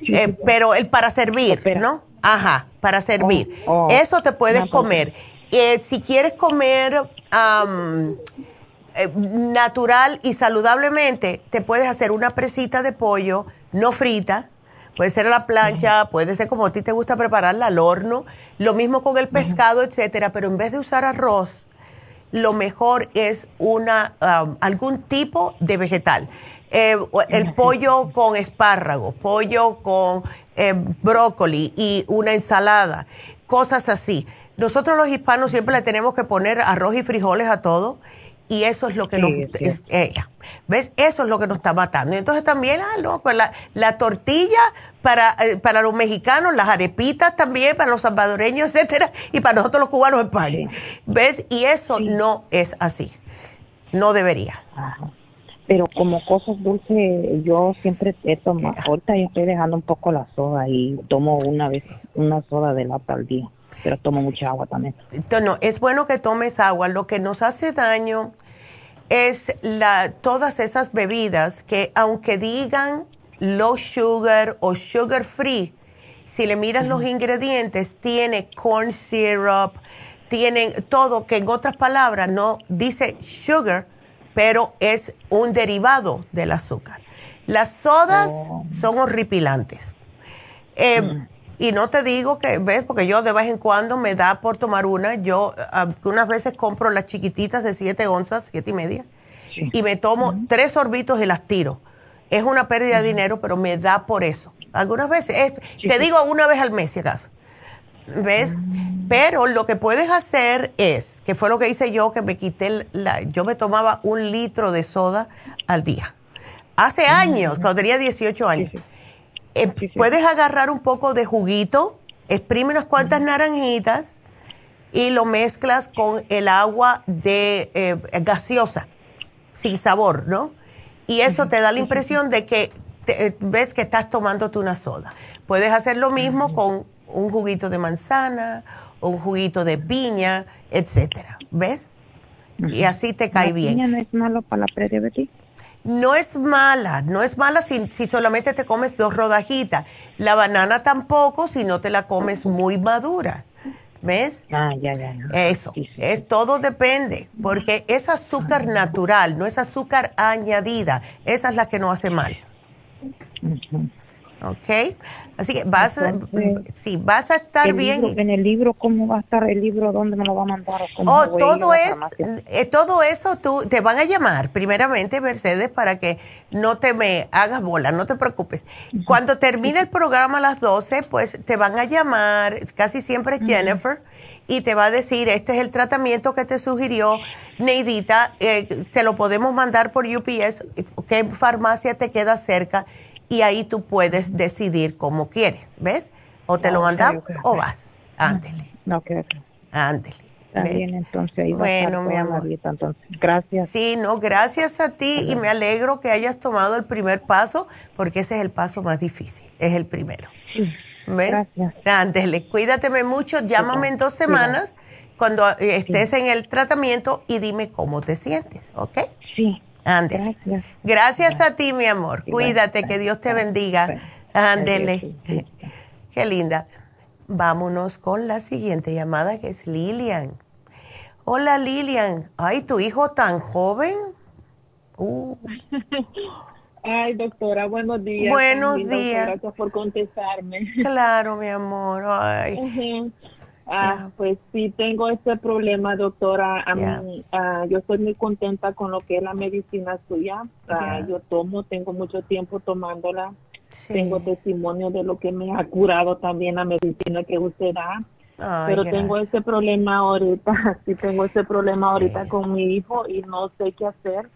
eh, pero el para servir, ¿no? Ajá, para servir. Oh, oh. Eso te puedes comer. Eh, si quieres comer eh, natural y saludablemente, te puedes hacer una presita de pollo no frita, Puede ser a la plancha, puede ser como a ti te gusta prepararla al horno. Lo mismo con el pescado, etcétera. Pero en vez de usar arroz, lo mejor es una um, algún tipo de vegetal. Eh, el pollo con espárrago, pollo con eh, brócoli y una ensalada, cosas así. Nosotros los hispanos siempre le tenemos que poner arroz y frijoles a todo y eso es lo que nos... ¿Ves? Eso es lo que nos está matando. Y entonces también, ah, no, pues la, tortilla para, eh, para los mexicanos, las arepitas también, para los salvadoreños, etcétera, y para nosotros los cubanos en España. ¿Ves? Y eso no es así. No debería. Pero como cosas dulces, yo siempre he tomado, ahorita yo estoy dejando un poco la soda y tomo una vez, una soda de lata al día pero tomo mucha agua también. No, es bueno que tomes agua. Lo que nos hace daño es la, todas esas bebidas que aunque digan low sugar o sugar free, si le miras los ingredientes, tiene corn syrup, tienen todo, que en otras palabras no dice sugar, pero es un derivado del azúcar. Las sodas oh. son horripilantes. Eh, mm. Y no te digo que, ves, porque yo de vez en cuando me da por tomar una. Yo unas veces compro las chiquititas de 7 onzas, siete y media, y me tomo tres sorbitos y las tiro. Es una pérdida de dinero, pero me da por eso. Algunas veces, te digo una vez al mes si acaso. ¿Ves? Pero lo que puedes hacer es, que fue lo que hice yo, que me quité, la, yo me tomaba un litro de soda al día. Hace años, cuando tenía 18 años. Eh, puedes agarrar un poco de juguito, exprime unas cuantas naranjitas y lo mezclas con el agua de eh, gaseosa, sin sabor, ¿no? Y eso te da la impresión de que eh, ves que estás tomándote una soda. Puedes hacer lo mismo con un juguito de manzana, un juguito de piña, etcétera. ¿Ves? Y así te cae bien. ¿La piña no es malo para la prediabetes? No es mala, no es mala si, si, solamente te comes dos rodajitas. La banana tampoco si no te la comes muy madura. ¿Ves? Ah, ya, ya. Eso, es todo depende, porque es azúcar natural, no es azúcar añadida. Esa es la que no hace mal. ¿Ok? Así que vas, a, sí, vas a estar bien. en el libro, ¿cómo va a estar el libro? ¿Dónde me lo va a mandar? oh, todo, es, eh, todo eso tú, te van a llamar, primeramente, Mercedes, para que no te me hagas bola, no te preocupes. Cuando termine el programa a las 12, pues te van a llamar, casi siempre Jennifer, y te va a decir, este es el tratamiento que te sugirió Neidita, eh, te lo podemos mandar por UPS, qué farmacia te queda cerca y ahí tú puedes decidir cómo quieres, ¿ves? O te lo mandamos o vas. Ándele. No, que Ándele. También entonces ahí bueno, mi amor. entonces. Gracias. Sí, no, gracias a ti y me alegro que hayas tomado el primer paso porque ese es el paso más difícil, es el primero. Sí. ¿Ves? Gracias. Ándele, cuídateme mucho, llámame en dos semanas cuando estés en el tratamiento y dime cómo te sientes, ¿ok? Sí. Ándele. Gracias. a ti, mi amor. Cuídate, que Dios te bendiga. Ándele. Qué linda. Vámonos con la siguiente llamada que es Lilian. Hola Lilian. Ay, tu hijo tan joven. Uh. Ay, doctora, buenos días. Buenos días. Gracias por contestarme. Claro, mi amor. Ay. Ah, pues sí, tengo este problema, doctora. A mí, ah, yo estoy muy contenta con lo que es la medicina suya. Ah, yo tomo, tengo mucho tiempo tomándola. Tengo testimonio de lo que me ha curado también la medicina que usted da. Pero tengo ese problema ahorita, sí tengo ese problema ahorita con mi hijo y no sé qué hacer.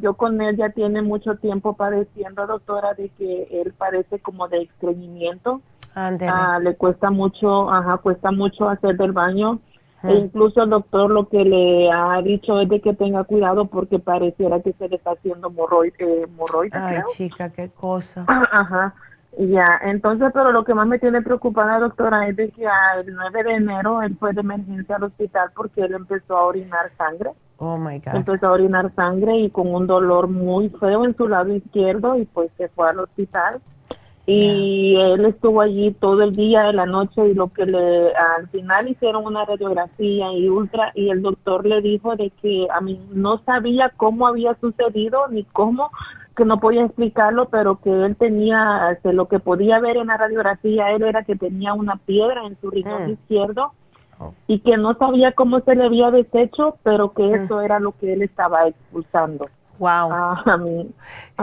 yo con él ya tiene mucho tiempo padeciendo, doctora, de que él parece como de estreñimiento. Ah, le cuesta mucho, ajá, cuesta mucho hacer del baño. E incluso el doctor lo que le ha dicho es de que tenga cuidado porque pareciera que se le está haciendo morroide. Ay, chica, qué cosa. Ajá. Ya, entonces, pero lo que más me tiene preocupada, doctora, es de que el 9 de enero él fue de emergencia al hospital porque él empezó a orinar sangre. Oh my God. Empezó a orinar sangre y con un dolor muy feo en su lado izquierdo y pues se fue al hospital y él estuvo allí todo el día de la noche y lo que le al final hicieron una radiografía y ultra y el doctor le dijo de que a mí no sabía cómo había sucedido ni cómo que no podía explicarlo pero que él tenía este, lo que podía ver en la radiografía él era que tenía una piedra en su riñón mm. izquierdo oh. y que no sabía cómo se le había deshecho pero que mm. eso era lo que él estaba expulsando Wow. Ah,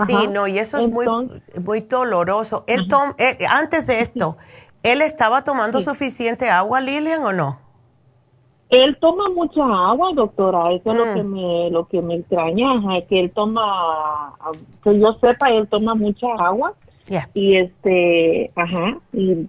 sí, no, y eso es muy, muy doloroso. Él eh, antes de esto, ¿él estaba tomando suficiente agua, Lilian, o no? Él toma mucha agua, doctora. Eso es lo que mm. me lo que me extraña, es que él toma, que yo sepa, él toma mucha agua. Y este, ajá,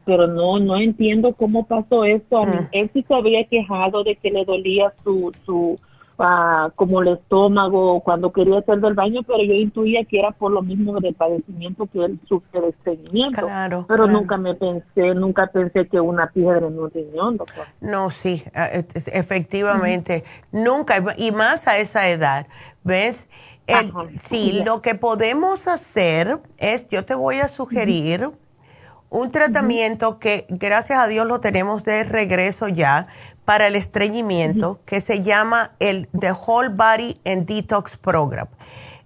pero no no entiendo cómo pasó esto. Mm. él sí se había quejado de que le dolía su su como el estómago cuando quería hacer del baño, pero yo intuía que era por lo mismo del padecimiento que él sufre de estreñimiento. Claro, pero nunca me pensé, nunca pensé que una piedra en un riñón, doctor. No, sí, efectivamente, nunca, y más a esa edad, ¿ves? sí, lo que podemos hacer es, yo te voy a sugerir un tratamiento que gracias a Dios lo tenemos de regreso ya, para el estreñimiento que se llama el The Whole Body and Detox Program.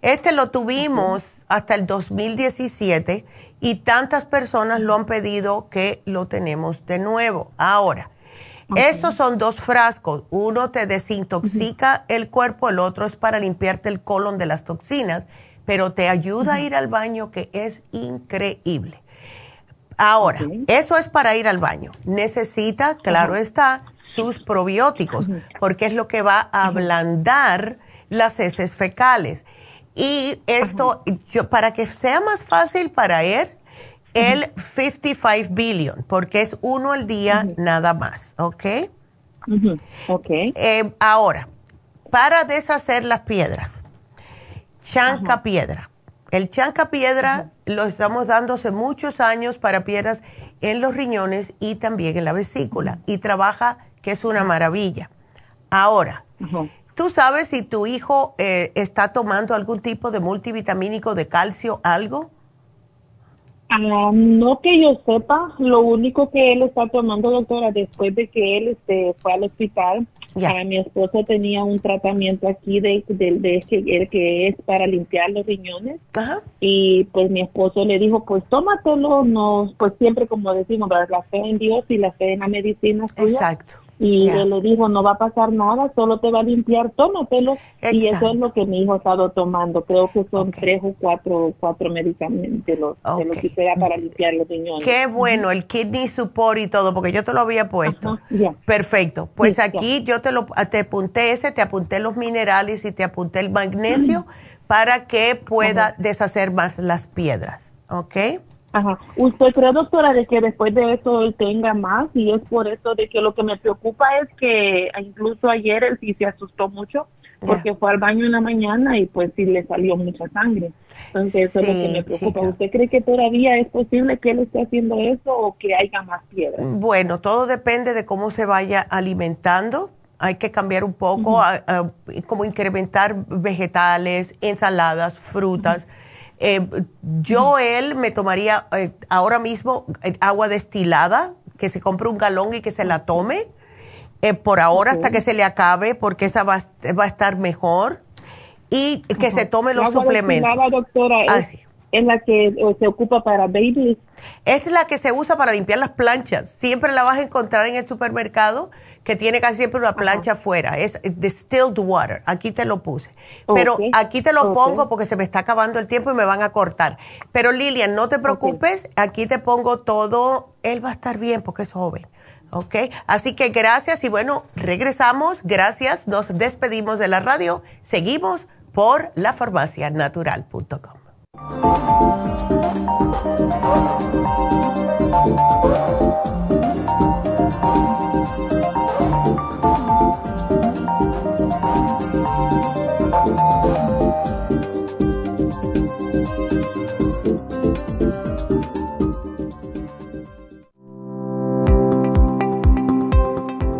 Este lo tuvimos hasta el 2017 y tantas personas lo han pedido que lo tenemos de nuevo. Ahora, Estos son dos frascos. Uno te desintoxica el cuerpo, el otro es para limpiarte el colon de las toxinas, pero te ayuda a ir al baño, que es increíble. Ahora, eso es para ir al baño. Necesita, claro está, sus probióticos, porque es lo que va a ablandar las heces fecales. Y esto, yo, para que sea más fácil para él, el 55 billion, porque es uno al día nada más, ¿ok? Ok. Eh, ahora, para deshacer las piedras, chanca piedra. El chanca piedra lo estamos dando hace muchos años para piedras en los riñones y también en la vesícula y trabaja que es una maravilla. Ahora, ¿tú sabes si tu hijo eh, está tomando algún tipo de multivitamínico de calcio, algo? Ah, no que yo sepa, lo único que él está tomando, doctora, después de que él este, fue al hospital, a mi esposo tenía un tratamiento aquí de, de, que, que es para limpiar los riñones y pues mi esposo le dijo pues tómatelo, no, pues siempre como decimos, la fe en Dios y la fe en la medicina. Exacto. Y él le dijo, no va a pasar nada, solo te va a limpiar, tómatelo. Y eso es lo que mi hijo ha estado tomando. Creo que son tres o cuatro, cuatro medicamentos los, de lo que sea para limpiar los riñones. Qué bueno, el kidney support y todo, porque yo te lo había puesto. Perfecto. Pues aquí yo te lo te apunté ese, te apunté los minerales y te apunté el magnesio para que pueda deshacer más las piedras. ¿Ok? Ajá. ¿Usted cree, doctora, de que después de eso él tenga más? Y es por eso de que lo que me preocupa es que incluso ayer él sí se asustó mucho porque fue al baño en la mañana y pues sí le salió mucha sangre. Entonces eso es lo que me preocupa. ¿Usted cree que todavía es posible que él esté haciendo eso o que haya más piedras? Bueno, todo depende de cómo se vaya alimentando. Hay que cambiar un poco, como incrementar vegetales, ensaladas, frutas. Eh, yo, él, me tomaría eh, ahora mismo eh, agua destilada, que se compre un galón y que se la tome, eh, por ahora hasta que se le acabe, porque esa va, va a estar mejor, y que se tome los suplementos. doctora, es, es, la que se ocupa para babies. Es la que se usa para limpiar las planchas. Siempre la vas a encontrar en el supermercado que tiene casi siempre una plancha afuera. Es distilled water. Aquí te lo puse. Pero aquí te lo pongo porque se me está acabando el tiempo y me van a cortar. Pero Lilian, no te preocupes. Aquí te pongo todo. Él va a estar bien porque es joven. ¿Ok? Así que gracias y bueno, regresamos. Gracias. Nos despedimos de la radio. Seguimos por lafarmacianatural.com.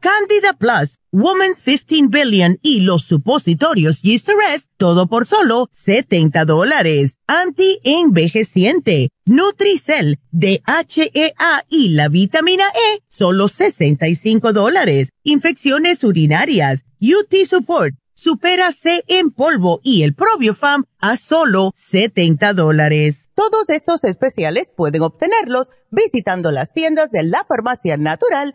Candida Plus, Woman 15 Billion y los supositorios Rest, todo por solo 70 dólares. Anti-envejeciente, Nutricel, DHEA y la vitamina E, solo 65 dólares. Infecciones urinarias, UT Support, Supera C en polvo y el Probiofam a solo 70 dólares. Todos estos especiales pueden obtenerlos visitando las tiendas de la farmacia natural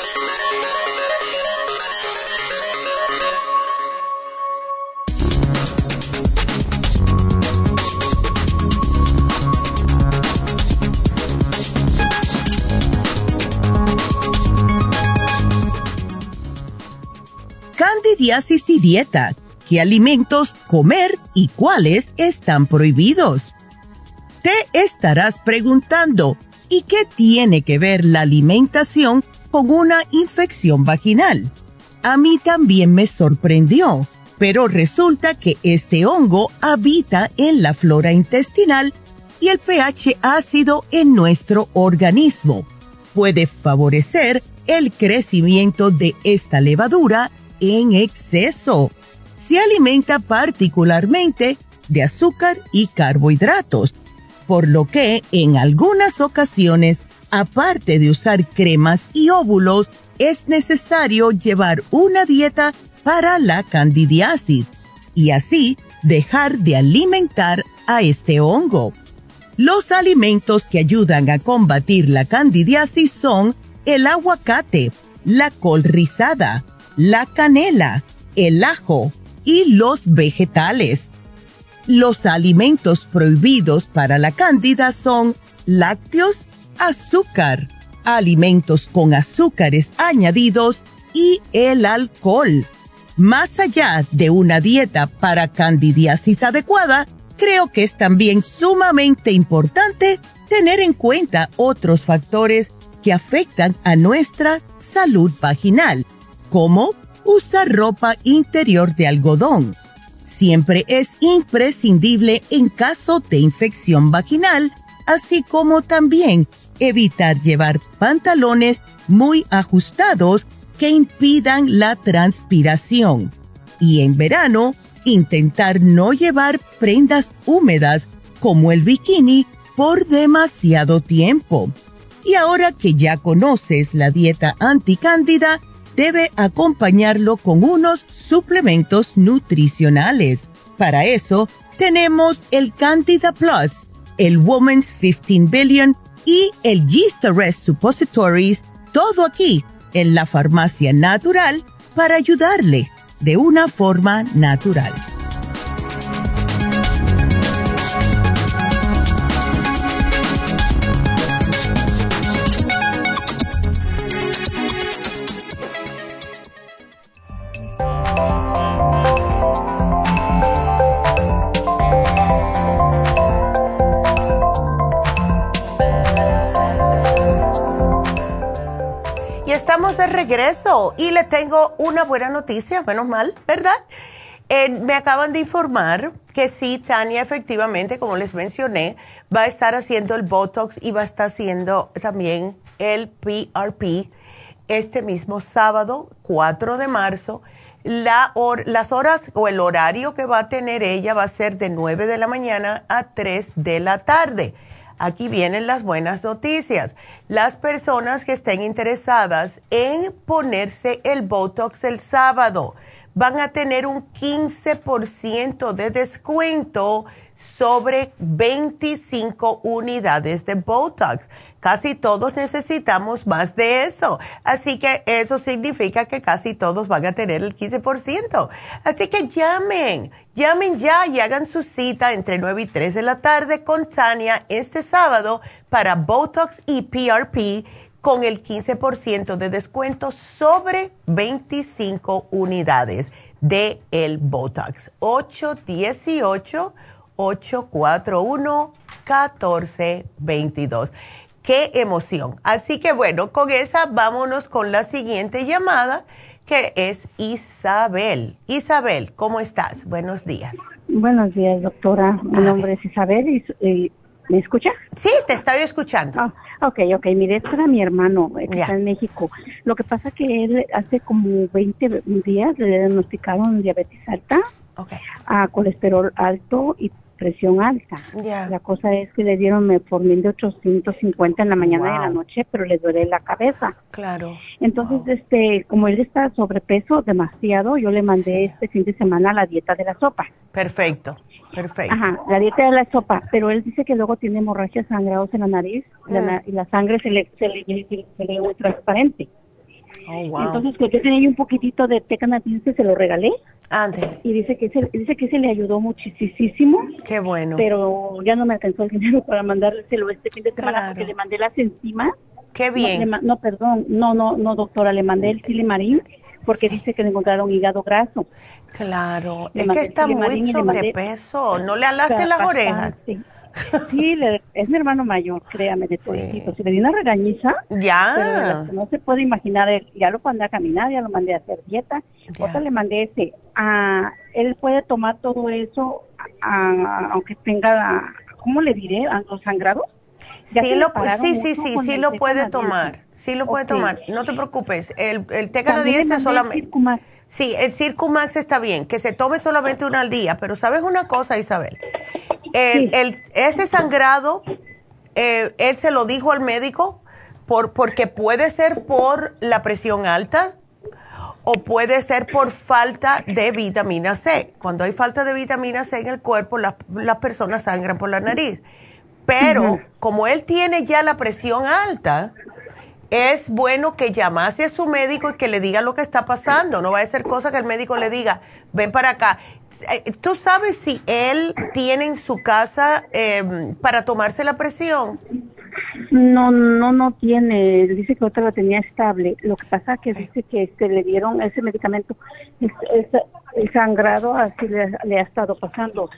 Candidiasis y dieta, qué alimentos comer y cuáles están prohibidos. Te estarás preguntando, ¿y qué tiene que ver la alimentación con una infección vaginal? A mí también me sorprendió, pero resulta que este hongo habita en la flora intestinal y el pH ácido en nuestro organismo puede favorecer el crecimiento de esta levadura en exceso. Se alimenta particularmente de azúcar y carbohidratos, por lo que en algunas ocasiones, aparte de usar cremas y óvulos, es necesario llevar una dieta para la candidiasis y así dejar de alimentar a este hongo. Los alimentos que ayudan a combatir la candidiasis son el aguacate, la col rizada, la canela, el ajo y los vegetales. Los alimentos prohibidos para la cándida son lácteos, azúcar, alimentos con azúcares añadidos y el alcohol. Más allá de una dieta para candidiasis adecuada, creo que es también sumamente importante tener en cuenta otros factores que afectan a nuestra salud vaginal como usar ropa interior de algodón. Siempre es imprescindible en caso de infección vaginal, así como también evitar llevar pantalones muy ajustados que impidan la transpiración. Y en verano, intentar no llevar prendas húmedas como el bikini por demasiado tiempo. Y ahora que ya conoces la dieta anticándida, debe acompañarlo con unos suplementos nutricionales. Para eso, tenemos el Candida Plus, el Woman's 15 Billion y el Yeast Arrest Suppositories, todo aquí en la farmacia natural para ayudarle de una forma natural. De regreso y le tengo una buena noticia, menos mal, ¿verdad? me acaban de informar que sí, Tania, efectivamente, como les mencioné, va a estar haciendo el Botox y va a estar haciendo también el PRP este mismo sábado, 4 de marzo. La las horas o el horario que va a tener ella va a ser de 9 de la mañana a 3 de la tarde. Aquí vienen las buenas noticias. Las personas que estén interesadas en ponerse el Botox el sábado van a tener un 15% de descuento sobre 25 unidades de Botox. Casi todos necesitamos más de eso. Así que eso significa que casi todos van a tener el 15%. Así que llamen, llamen ya y hagan su cita entre 9 y 3 de la tarde con Tania este sábado para Botox y PRP con el 15% de descuento sobre 25 unidades de el Botox. 818-841-1422. Qué emoción. Así que bueno, con esa vámonos con la siguiente llamada que es Isabel. Isabel, ¿cómo estás? Buenos días. Buenos días, doctora. Mi nombre es Isabel y, ¿me escucha? Sí, te estoy escuchando. Ah, ok, ok. Mire, es para mi hermano que está en México. Lo que pasa que él hace como 20 días le diagnosticaron diabetes alta, a colesterol alto y presión alta. La cosa es que le dieron metformin de 850 en la mañana y en la noche, pero le duele la cabeza. Claro. Entonces, este, como él está sobrepeso demasiado, yo le mandé este fin de semana la dieta de la sopa. Perfecto, perfecto. Ajá, la dieta de la sopa, pero él dice que luego tiene hemorragias sangrados en la nariz mm. y la sangre se le, se le, se le, transparente. Oh, wow. Entonces, que yo tenía un poquitito de té canadiense, se lo regalé. Y dice que se, dice que se le ayudó muchísimo. Qué bueno. Pero ya no me alcanzó el dinero para mandárselo este fin de semana porque le mandé las enzimas. Qué bien. No, perdón, no, no, no, doctora, le mandé el silimarín porque dice que le encontraron hígado graso. Claro, es que está muy sobrepeso. ¿No le alaste las orejas? Sí, es mi hermano mayor, créame, de todo sí. Si le di una regañiza, ya. no se puede imaginar, ya lo mandé a caminar, ya lo mandé a hacer dieta, otra le mandé ese. a él puede tomar todo eso, aunque tenga, ¿cómo le diré? ¿A los sangrados? Sí, lo, sí, sí, sí, sí lo puede tomar. Sí lo puede tomar, no te preocupes. El, el té canadiense solamente... Sí, el Circumax está bien, que se tome solamente una al día, pero ¿sabes una cosa, Isabel? El, ese sangrado, eh, él se lo dijo al médico por, porque puede ser por la presión alta o puede ser por falta de vitamina C. Cuando hay falta de vitamina C en el cuerpo, las, personas sangran por la nariz. Pero como él tiene ya la presión alta, es bueno que llamase a su médico y que le diga lo que está pasando. No va a ser cosa que el médico le diga, ven para acá. Eh, ¿Tú sabes si él tiene en su casa em, para tomarse la presión? No, no, no tiene. Dice que otra la tenía estable. Lo que pasa es que dice que este, le dieron ese medicamento, el sangrado así le, ha estado pasando.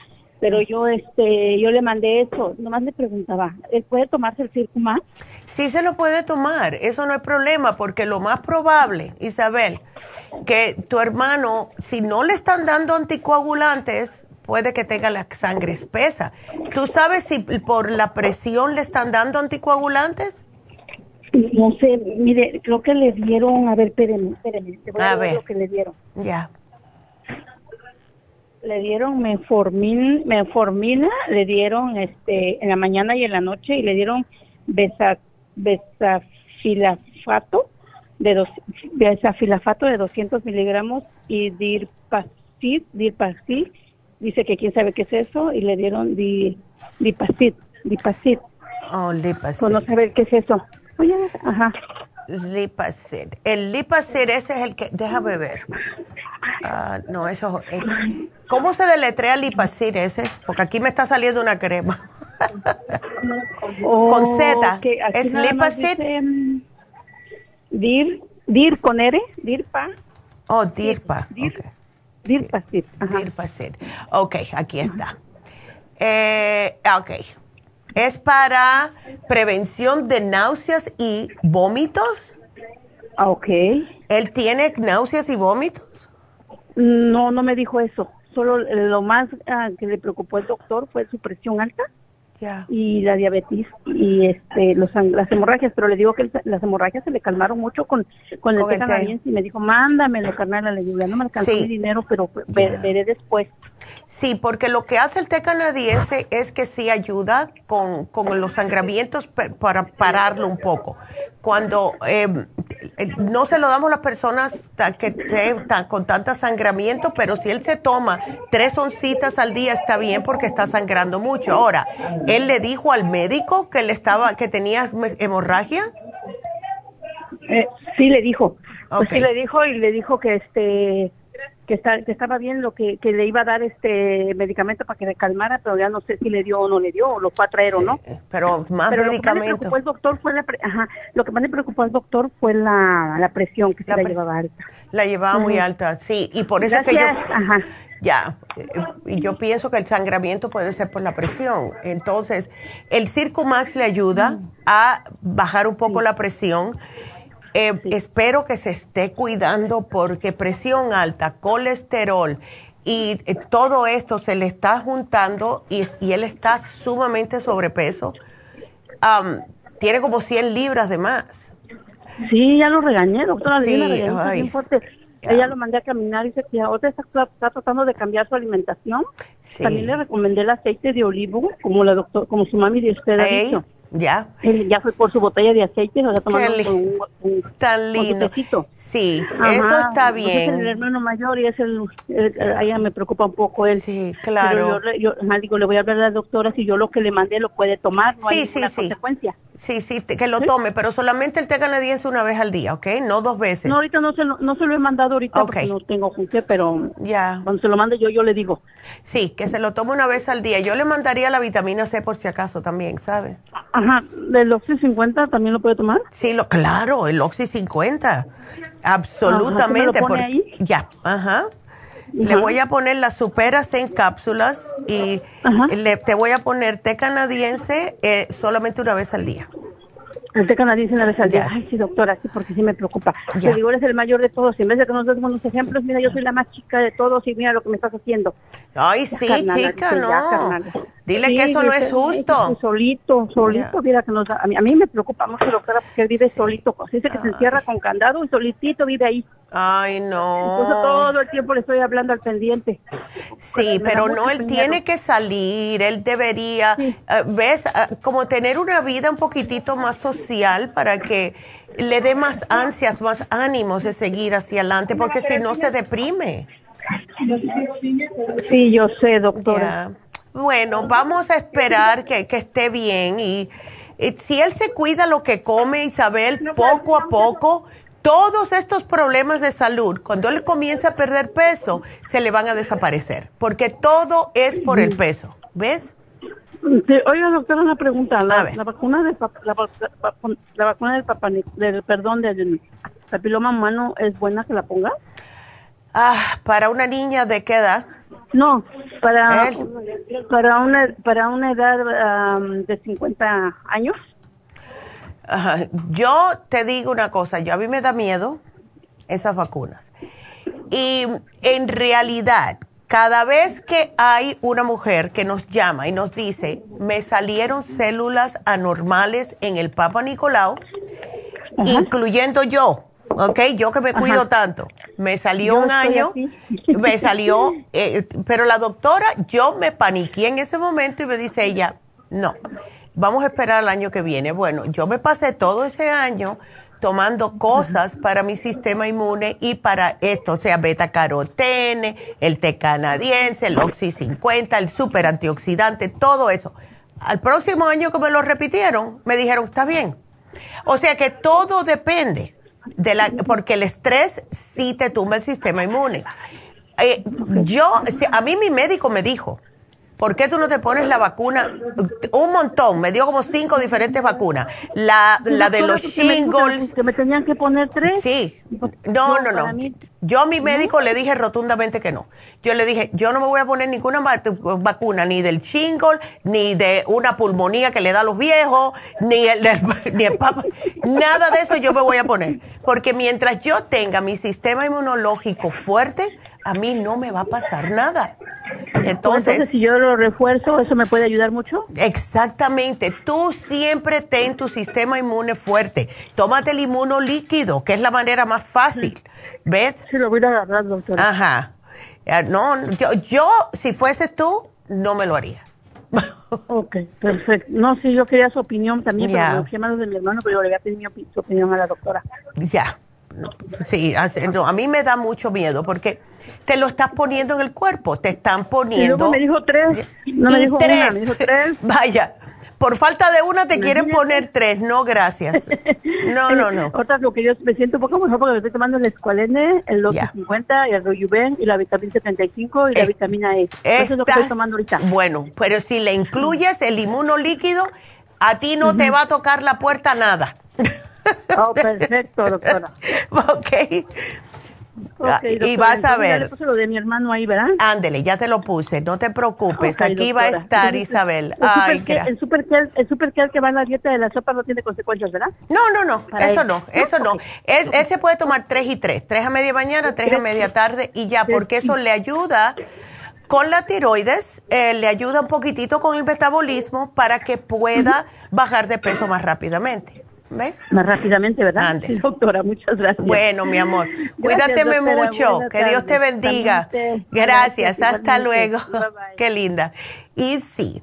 Pero yo, este, yo le mandé eso. Nomás le preguntaba, ¿él puede tomarse el Circumax? Sí se lo puede tomar. Eso no es problema porque lo más probable, Isabel, que tu hermano, si no le están dando anticoagulantes, puede que tenga la sangre espesa. ¿Tú sabes si por la presión le están dando anticoagulantes? No sé, mire, creo que le dieron, a ver, espérenme, espérenme, te voy a, ver lo que le dieron. Ya. Le dieron menformina, menformina, le dieron este en la mañana y en la noche y le dieron besa, besafilafato de, dos, de filafato de 200 miligramos y dirpacid, dirpacid, dice que quién sabe qué es eso, y le dieron di, dipacid, dipacid. Oh, lipacid. Pues no sabe qué es eso. Oye, ajá. Lipacid. El lipacid ese es el que, déjame ver. Ah, no, eso, eh, ¿cómo se deletrea lipacid ese? Porque aquí me está saliendo una crema. Con Z. ¿Es lipacid? DIR, DIR con R, DIRPA. Oh, DIRPA. DIR, okay. DIRPACID. DIRPACID. Ok, aquí está. Eh, ok. ¿Es para prevención de náuseas y vómitos? Ah, ok. ¿Él tiene náuseas y vómitos? No, no me dijo eso. Solo lo más ah, que le preocupó el doctor fue su presión alta y la diabetes y este los, las hemorragias, pero le digo que las hemorragias se le calmaron mucho con, con el té canadiense y me dijo, mándamelo, carnal, le digo, no me alcanzó mi dinero, pero veré después. Sí, porque lo que hace el té canadiense es que sí ayuda con, con los sangramientos para pararlo un poco. Cuando eh, eh, no se lo damos a las personas que están con tanta sangramiento, pero si él se toma tres oncitas al día está bien porque está sangrando mucho. Ahora, ¿él le dijo al médico que le estaba, que tenía hemorragia? Eh, sí le dijo. Pues sí le dijo y le dijo que este que, está, que estaba bien, lo que, que le iba a dar este medicamento para que le calmara, pero ya no sé si le dio o no le dio, o lo fue a traer o no. Pero más pero medicamento. Lo que más le preocupó el doctor fue la, ajá, lo que más le preocupó al doctor fue la, la presión, que se la, llevaba alta. La llevaba muy alta, sí, y por eso es que yo... Ajá. Ya, y yo pienso que el sangramiento puede ser por la presión. Entonces, el Circumax le ayuda a bajar un poco la presión eh, espero que se esté cuidando porque presión alta, colesterol y eh, todo esto se le está juntando y, él está sumamente sobrepeso. tiene como 100 libras de más. Sí, ya lo regañé, doctora. Sí, Ella lo mandé a caminar y dice que ahora está, está, tratando de cambiar su alimentación. También le recomendé el aceite de olivo, como la doctor, como su mami de usted ha dicho. Ya. ya fue por su botella de aceite, lo está tomando un, un, Tan lindo. sí, eso está bien. Pues es el hermano mayor y es el, ella me preocupa un poco él. Sí, claro. Pero yo, yo digo, le voy a hablar a la doctora si yo lo que le mandé lo puede tomar, no hay ninguna consecuencia. Sí, sí, que lo tome, pero solamente el té canadiense una vez al día, ¿ok? No dos veces. No, ahorita no se, no se lo he mandado ahorita porque no tengo con qué, pero ya. cuando se lo mande yo, yo le digo. Sí, que se lo tome una vez al día. Yo le mandaría la vitamina C por si acaso también, ¿sabes? Ajá, ¿el Oxy 50 también lo puede tomar? Sí, lo, claro, el Oxy 50. Absolutamente. Ajá, lo ahí? Ya, ajá. Le voy a poner las superas en cápsulas y le, te voy a poner té canadiense eh, solamente una vez al día. El té canadiense una vez al día. Ay, sí, doctora, sí, porque sí me preocupa. Te digo, eres el mayor de todos. Y en vez de que nos demos unos ejemplos, mira, yo soy la más chica de todos y mira lo que me estás haciendo. Ay, sí, chica, no. Dile que eso no es justo. Solito, solito, mira que nos, a, mí, a mí me preocupa mucho, doctora, porque él vive solito. Dice que se encierra con candado y solitito vive ahí. Ay, no. Entonces todo el tiempo le estoy hablando al pendiente. Sí, pero no, él tiene que salir, él debería, eh, ¿ves? Ah, como tener una vida un poquitito más social para que le dé más ansias, más ánimos de seguir hacia adelante, porque si no se deprime. Sí, yo sé, doctora. Bueno, vamos a esperar que, esté bien y, si él se cuida lo que come, Isabel, poco a poco, todos estos problemas de salud, cuando él comienza a perder peso, se le van a desaparecer, porque todo es por el peso, ¿ves? oiga, doctora, una pregunta. La, vacuna de la, vacuna del, papá, del perdón del papiloma humano es buena que la ponga? Ah, para una niña de qué edad? No, para, para, una, para una edad de 50 años. Yo te digo una cosa, yo a mí me da miedo esas vacunas. Y en realidad, cada vez que hay una mujer que nos llama y nos dice, me salieron células anormales en el Papa Nicolau, incluyendo yo, ¿ok? Yo que me cuido tanto. Me salió un año, me salió, eh, pero la doctora, yo me paniqué en ese momento y me dice ella, no, vamos a esperar el año que viene. Bueno, yo me pasé todo ese año tomando cosas para mi sistema inmune y para esto, o sea, beta carotene, el té canadiense, el Oxy 50, el super antioxidante, todo eso. Al próximo año que me lo repitieron, me dijeron, está bien. O sea que todo depende de la, porque el estrés sí te tumba el sistema inmune. Eh, yo, a mí mi médico me dijo, ¿por qué tú no te pones la vacuna? Un montón, me dio como cinco diferentes vacunas. La, la de los shingles. ¿Que me tenían que poner tres? Sí. No, no, no. Yo a mi médico le dije rotundamente que no. Yo le dije, yo no me voy a poner ninguna vacuna, ni del shingle, ni de una pulmonía que le da a los viejos, ni el, ni el Nada de eso yo me voy a poner. Porque mientras yo tenga mi sistema inmunológico fuerte, a mí no me va a pasar nada. Entonces, si yo lo refuerzo, ¿eso me puede ayudar mucho? Exactamente. Tú siempre ten tu sistema inmune fuerte. Tómate el inmuno líquido, que es la manera más fácil. ¿Ves? Sí, lo voy a agarrar, doctora. Ajá. No, yo, yo, si fuese tú, no me lo haría. ok, perfecto. No, sí, yo quería su opinión también, pero me de mi hermano, pero yo le voy a pedir su opinión a la doctora. Ya. Sí, a mí me da mucho miedo porque te lo estás poniendo en el cuerpo, te están poniendo. Y me dijo tres, no me dijo tres. me dijo tres. Vaya, por falta de una te quieren poner tres. No, gracias. No, no, no. Otra, lo que yo me siento un poco mejor porque me estoy tomando el escualene, el 250, el rojuven y la vitamina 75 y la vitamina E. Eso es lo que estoy tomando ahorita. Bueno, pero si le incluyes el inmuno líquido, a ti no te va a tocar la puerta nada. Oh, perfecto, doctora. ok. Ah, y vas a ver. Ya lo de mi hermano ahí, ¿verdad? Ándele, ya te lo puse, no te preocupes. Aquí va a estar Isabel. El, Ay, el super el super que va en la dieta de la sopa no tiene consecuencias, ¿verdad? No, no, no, eso no, eso no. Él, se puede tomar tres y tres, tres a media mañana, tres a media tarde y ya, porque eso le ayuda con la tiroides, eh, le ayuda un poquitito con el metabolismo para que pueda bajar de peso más rápidamente. ¿Ves? Más rápidamente, ¿verdad? Sí, doctora, muchas gracias. Bueno, mi amor, cuídateme mucho, que Dios te bendiga. Gracias, hasta luego. Qué linda. Y sí,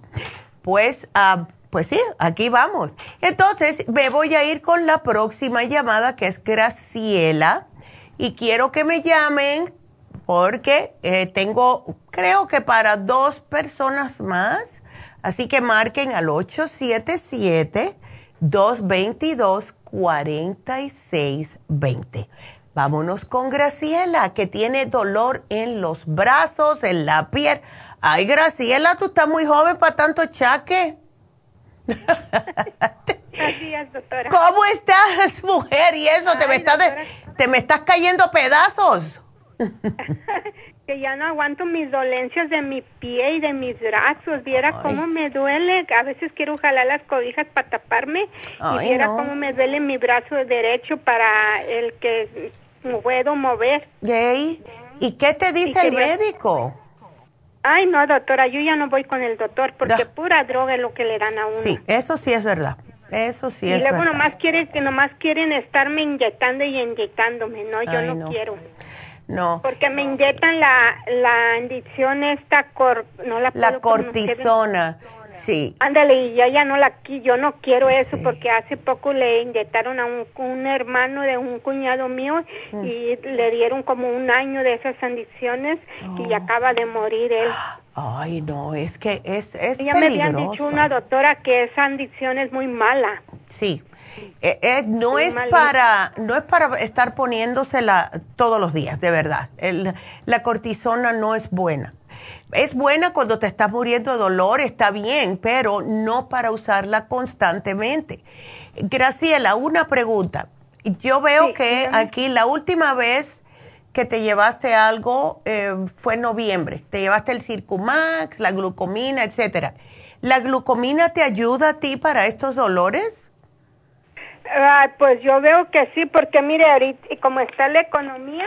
pues, ah, pues sí, aquí vamos. Entonces, me voy a ir con la próxima llamada, que es Graciela, y quiero que me llamen porque eh, tengo, creo que para dos personas más, así que marquen al 877. 222-4620. Vámonos con Graciela, que tiene dolor en los brazos, en la piel. Ay, Graciela, tú estás muy joven para tanto chaque. doctora. ¿Cómo estás, mujer? Y eso, te, me estás te me estás cayendo pedazos. que ya no aguanto mis dolencias de mi pie y de mis brazos. Viera cómo me duele. A veces quiero jalar las cobijas para taparme y viera cómo me duele mi brazo derecho para el que puedo mover. ¿Y qué te dice el médico? Ay, no, doctora, yo ya no voy con el doctor porque pura droga es lo que le dan a uno. Sí, eso sí es verdad. Eso sí es verdad. Y luego nomás quieren, que nomás quieren estarme inyectando y inyectándome. No, yo no, no, quiero. No. Porque me inyectan la, la inyección esta, cor, no la La cortisona, sí. Ándale, y ya, ya no la, yo no quiero eso porque hace poco le inyectaron a un, un hermano de un cuñado mío mm. y le dieron como un año de esas inyecciones y oh. acaba de morir él. Ay, no, es que es, es Ya me habían dicho una doctora que esa adicción es muy mala. Sí, eh, eh, no es para no es para estar poniéndosela todos los días, de verdad. la cortisona no es buena. Es buena cuando te estás muriendo de dolor, está bien, pero no para usarla constantemente. Graciela, una pregunta. Yo veo que aquí la última vez que te llevaste algo eh, fue en noviembre. Te llevaste el Circumax, la glucomina, etcétera. ¿La glucomina te ayuda a ti para estos dolores? Pues yo veo que sí, porque mire, ahorita, y como está la economía,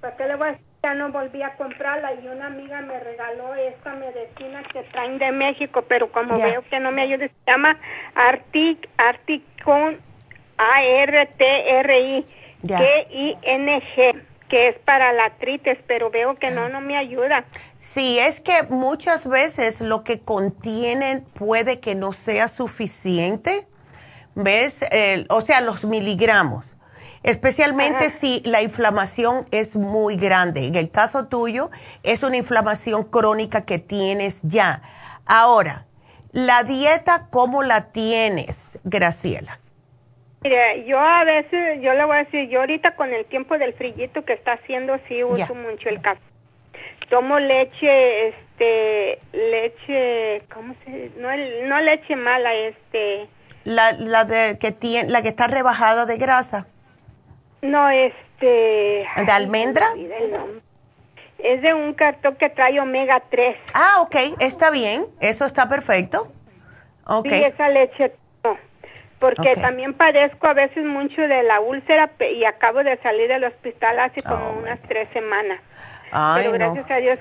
¿para qué le voy a decir? Ya no volví a comprarla y una amiga me regaló esta medicina que traen de México, pero como veo que no me ayuda, se llama Artic, Articon, A-R-T-R-I, G-I-N-G que es para la artritis, pero veo que no, no me ayuda. Sí, es que muchas veces lo que contienen puede que no sea suficiente ¿ves? o sea, los miligramos, especialmente si la inflamación es muy grande. En el caso tuyo, es una inflamación crónica que tienes ya. Ahora, la dieta, ¿cómo la tienes, Graciela? Mire, yo a veces, yo le voy a decir, yo ahorita con el tiempo del frillito que está haciendo, sí uso mucho el café. Tomo leche, este, leche, ¿cómo se? No, no leche mala, este, la, la de que tiene, la que está rebajada de grasa. No, este. ¿De almendra? Es de un cartón que trae omega 3. Ah, ok, está bien, eso está perfecto. Okay. Sí, esa leche no, porque también padezco a veces mucho de la úlcera y acabo de salir del hospital hace como oh, unas tres semanas. Pero gracias a Dios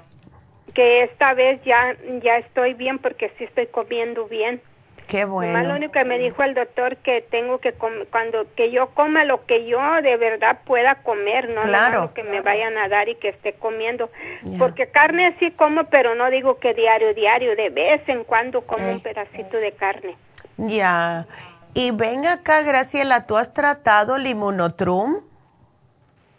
que esta vez ya, ya estoy bien porque sí estoy comiendo bien. Qué bueno. lo único que me dijo el doctor que tengo que cuando que yo coma lo que yo de verdad pueda comer, no lo que me vayan a dar y que esté comiendo. Porque carne sí como, pero no digo que diario, diario, de vez en cuando como un pedacito de carne. Ya. Y ven acá, Graciela, ¿tú has tratado el inmunotrum?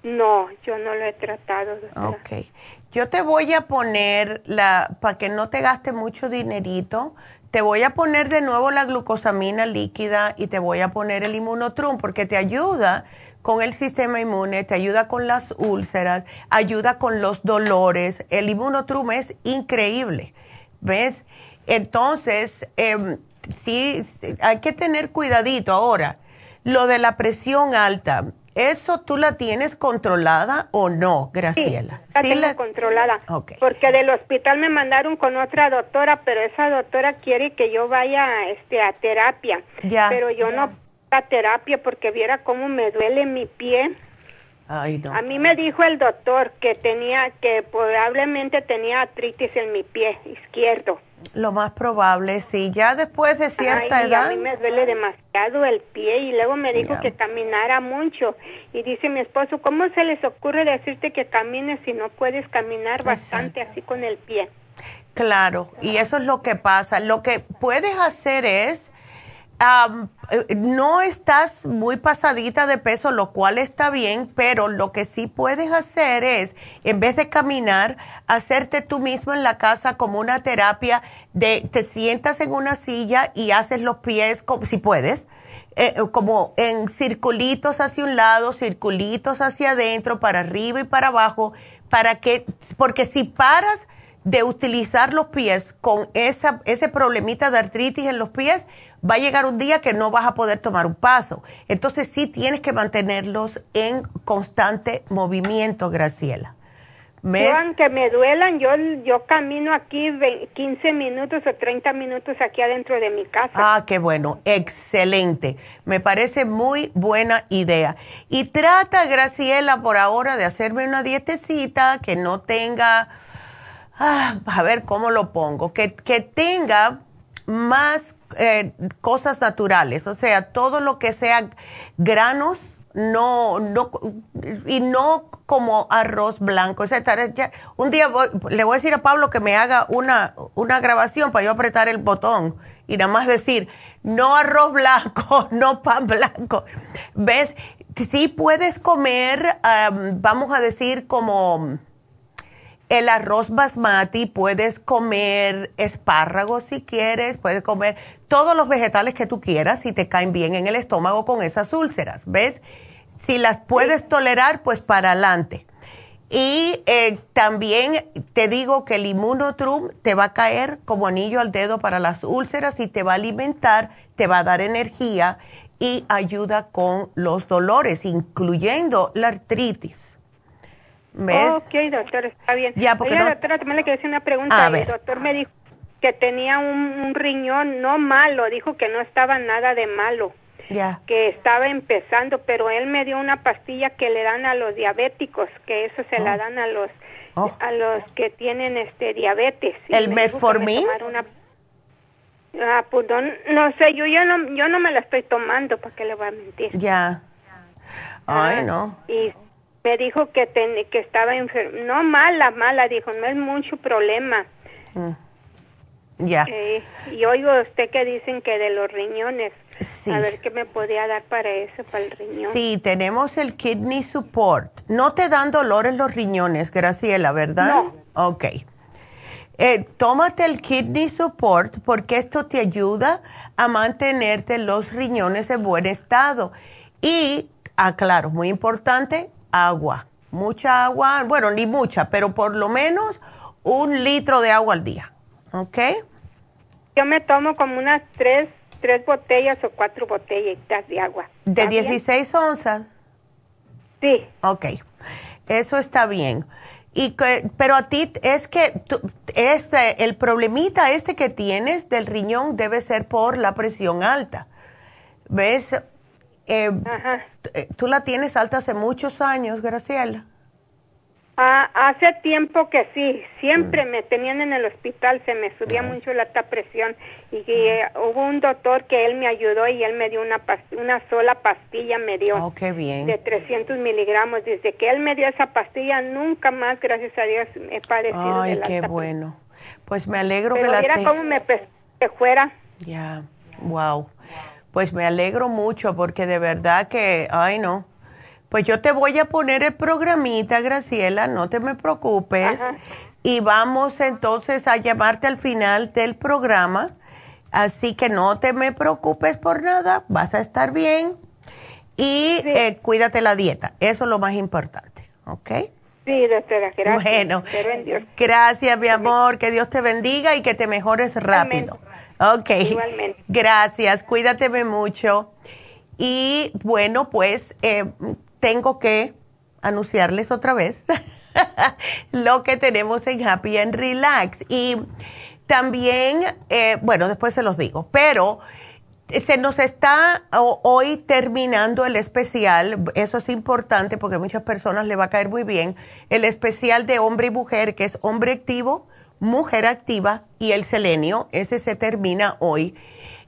No, yo no lo he tratado. Ok. Yo te voy a poner la, para que no te gaste mucho dinerito, te voy a poner de nuevo la glucosamina líquida y te voy a poner el inmunotrum porque te ayuda con el sistema inmune, te ayuda con las úlceras, ayuda con los dolores. El inmunotrum es increíble, ¿ves? Entonces, eh, sí, hay que tener cuidadito ahora. Lo de la presión alta, ¿eso tú la tienes controlada o no, Graciela? Sí, la tengo controlada. Porque del hospital me mandaron con otra doctora, pero esa doctora quiere que yo vaya este, a terapia. Ya. Pero yo no a terapia porque viera cómo me duele mi pie. Ay, no. A mí me dijo el doctor que tenía, que probablemente tenía artritis en mi pie izquierdo. Lo más probable, sí. Ya después de cierta edad. A mí me duele demasiado el pie y luego me dijo que caminara mucho. Y dice mi esposo, ¿cómo se les ocurre decirte que camines si no puedes caminar bastante así con el pie? Claro, y eso es lo que pasa. Lo que puedes hacer es eh, no estás muy pasadita de peso, lo cual está bien, pero lo que sí puedes hacer es, en vez de caminar, hacerte tú mismo en la casa como una terapia de, te sientas en una silla y haces los pies, si puedes, eh, como en circulitos hacia un lado, circulitos hacia adentro, para arriba y para abajo, para que, porque si paras de utilizar los pies con esa, ese problemita de artritis en los pies, va a llegar un día que no vas a poder tomar un paso. Entonces sí tienes que mantenerlos en constante movimiento, Graciela. ¿Me? aunque me duelan, yo, yo camino aquí 15 minutos o 30 minutos aquí adentro de mi casa. Ah, qué bueno, excelente. Me parece muy buena idea. Y trata, Graciela, por ahora de hacerme una dietecita que no tenga, ah, a ver cómo lo pongo, que, que tenga más eh, cosas naturales, o sea, todo lo que sea granos, no, no, y no como arroz blanco. O sea, un día le voy a decir a Pablo que me haga una, una grabación para yo apretar el botón y nada más decir, no arroz blanco, no pan blanco. ¿Ves? Sí puedes comer, vamos a decir, como el arroz basmati, puedes comer espárragos si quieres, puedes comer todos los vegetales que tú quieras si te caen bien en el estómago con esas úlceras, ¿ves? Si las puedes tolerar, pues para adelante. Y eh, también te digo que el inmunotrum te va a caer como anillo al dedo para las úlceras y te va a alimentar, te va a dar energía y ayuda con los dolores, incluyendo la artritis. ¿Ves? Ok, doctor, está bien. Ya, porque Oiga, doctora, también le quería hacer una pregunta. El doctor me dijo que tenía un, riñón no malo, dijo que no estaba nada de malo. Ya. Que estaba empezando, pero él me dio una pastilla que le dan a los diabéticos, que eso se la oh. dan a los oh. a los que tienen este diabetes. ¿El metformin? Ah, pues no, sé, yo ya no, yo no me la estoy tomando, ¿para qué le voy a mentir? Ya. Ay, ah, no. Y me dijo que, que estaba enferma. No mala, mala, dijo, no es mucho problema. Mm. Ya. Eh, y oigo usted que dicen que de los riñones. A ver qué me podía dar para eso, para el riñón. Sí, tenemos el kidney support. No te dan dolor en los riñones, Graciela, ¿verdad? No. Ok. Eh, tómate el kidney support porque esto te ayuda a mantenerte los riñones en buen estado. Y, aclaro, muy importante, agua. Mucha agua, bueno, ni mucha, pero por lo menos un litro de agua al día. ¿Ok? Yo me tomo como unas tres, tres botellas o cuatro botellitas de agua. ¿De 16 onzas? Sí. Ok, eso está bien. Y pero a ti es que este, el problemita este que tienes del riñón debe ser por la presión alta. ¿Ves? Eh, eh, ¿Tú la tienes alta hace muchos años, Graciela? Ah, hace tiempo que sí, siempre mm. me tenían en el hospital, se me subía mucho la presión y eh, hubo un doctor que él me ayudó y él me dio una, una sola pastilla, me dio oh, qué bien. de 300 miligramos. Desde que él me dio esa pastilla, nunca más, gracias a Dios, he padecido Ay, qué bueno. Pues me alegro que la... Cómo me fuera. Ya, wow. Pues me alegro mucho porque de verdad que, ay no, pues yo te voy a poner el programita, Graciela, no te me preocupes. Y vamos entonces a llamarte al final del programa Así que no te me preocupes por nada, vas a estar bien y eh, cuídate la dieta. Eso es lo más importante, ¿ok? Sí, doctora, gracias. Bueno, gracias, mi amor. Que Dios te bendiga y que te mejores rápido. Ok. Igualmente. Gracias, cuídateme mucho. Y bueno, pues eh, tengo que anunciarles otra vez lo que tenemos en Happy and Relax. Y también, eh, bueno, después se los digo, pero se nos está hoy terminando el especial, eso es importante porque a muchas personas le va a caer muy bien, el especial de hombre y mujer, que es hombre activo, mujer activa y el selenio, ese se termina hoy.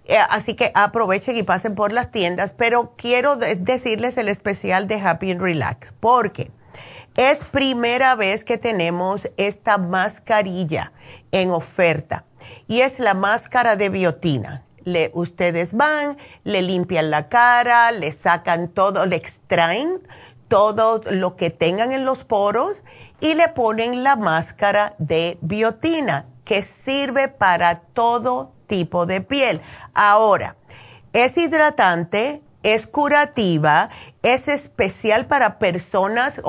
Eh, así que aprovechen y pasen por las tiendas, pero quiero decirles el especial de Happy and Relax, porque es primera vez que tenemos esta mascarilla en oferta y es la máscara de biotina. Le, ustedes van, le limpian la cara, le sacan todo, le extraen todo lo que tengan en los poros y le ponen la máscara de biotina que sirve para todo tipo de piel. Ahora, es hidratante, es curativa, es especial para personas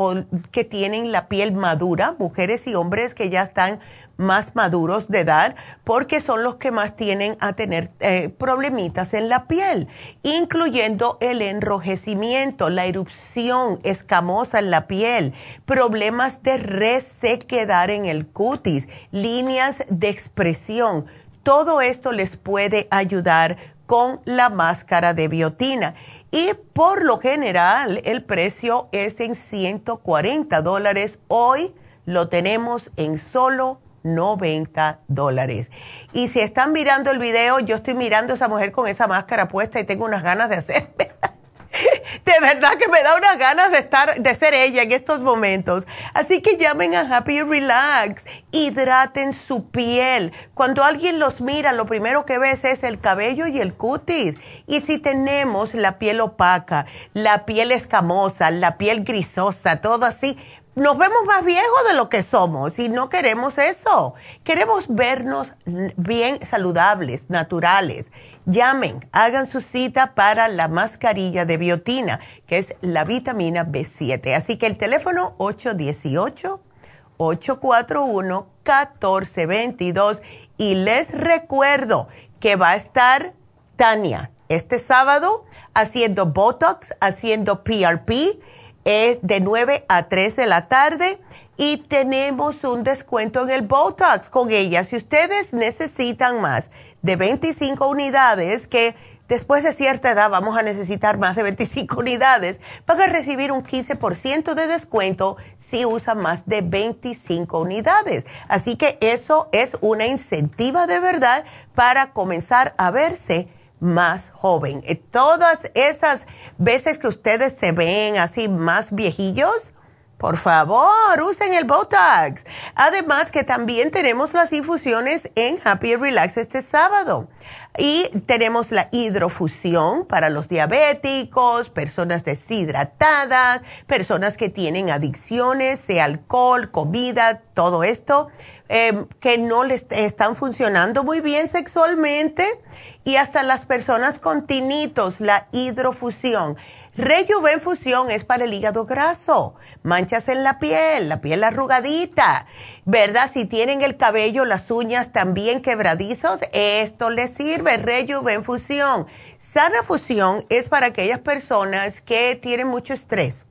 que tienen la piel madura, mujeres y hombres que ya están más maduros de edad, porque son los que más tienen a tener eh, problemitas en la piel, incluyendo el enrojecimiento, la erupción escamosa en la piel, problemas de resequedad en el cutis, líneas de expresión. Todo esto les puede ayudar con la máscara de biotina. Y por lo general el precio es en 140 dólares. Hoy lo tenemos en solo 90 dólares. Y si están mirando el video, yo estoy mirando a esa mujer con esa máscara puesta y tengo unas ganas de hacerme de verdad que me da unas ganas de estar, de ser ella en estos momentos. Así que llamen a Happy Relax, hidraten su piel. Cuando alguien los mira, lo primero que ves es el cabello y el cutis. Y si tenemos la piel opaca, la piel escamosa, la piel grisosa, todo así, nos vemos más viejos de lo que somos y no queremos eso. Queremos vernos bien saludables, naturales. Llamen, hagan su cita para la mascarilla de biotina, que es la vitamina B7. Así que el teléfono 818-841-1422. Y les recuerdo que va a estar Tania este sábado haciendo Botox, haciendo PRP es de 9 a 3 de la tarde y tenemos un descuento en el Botox con ella. Si ustedes necesitan más de 25 unidades, que después de cierta edad vamos a necesitar más de 25 unidades, van a recibir un 15% de descuento si usan más de 25 unidades. Así que eso es una incentiva de verdad para comenzar a verse más joven. Todas esas veces que ustedes se ven así más viejillos, por favor, usen el Botox. Además que también tenemos las infusiones en Happy Relax este sábado. Y tenemos la hidrofusión para los diabéticos, personas deshidratadas, personas que tienen adicciones, sea alcohol, comida, todo esto, eh, que no les están funcionando muy bien sexualmente y hasta las personas con tinitos, la hidrofusión. Rejuvenfusión es para el hígado graso, manchas en la piel, la piel arrugadita, ¿verdad? Si tienen el cabello, las uñas también quebradizos, esto les sirve, Rejuvenfusión. Sana fusión es para aquellas personas que tienen mucho estrés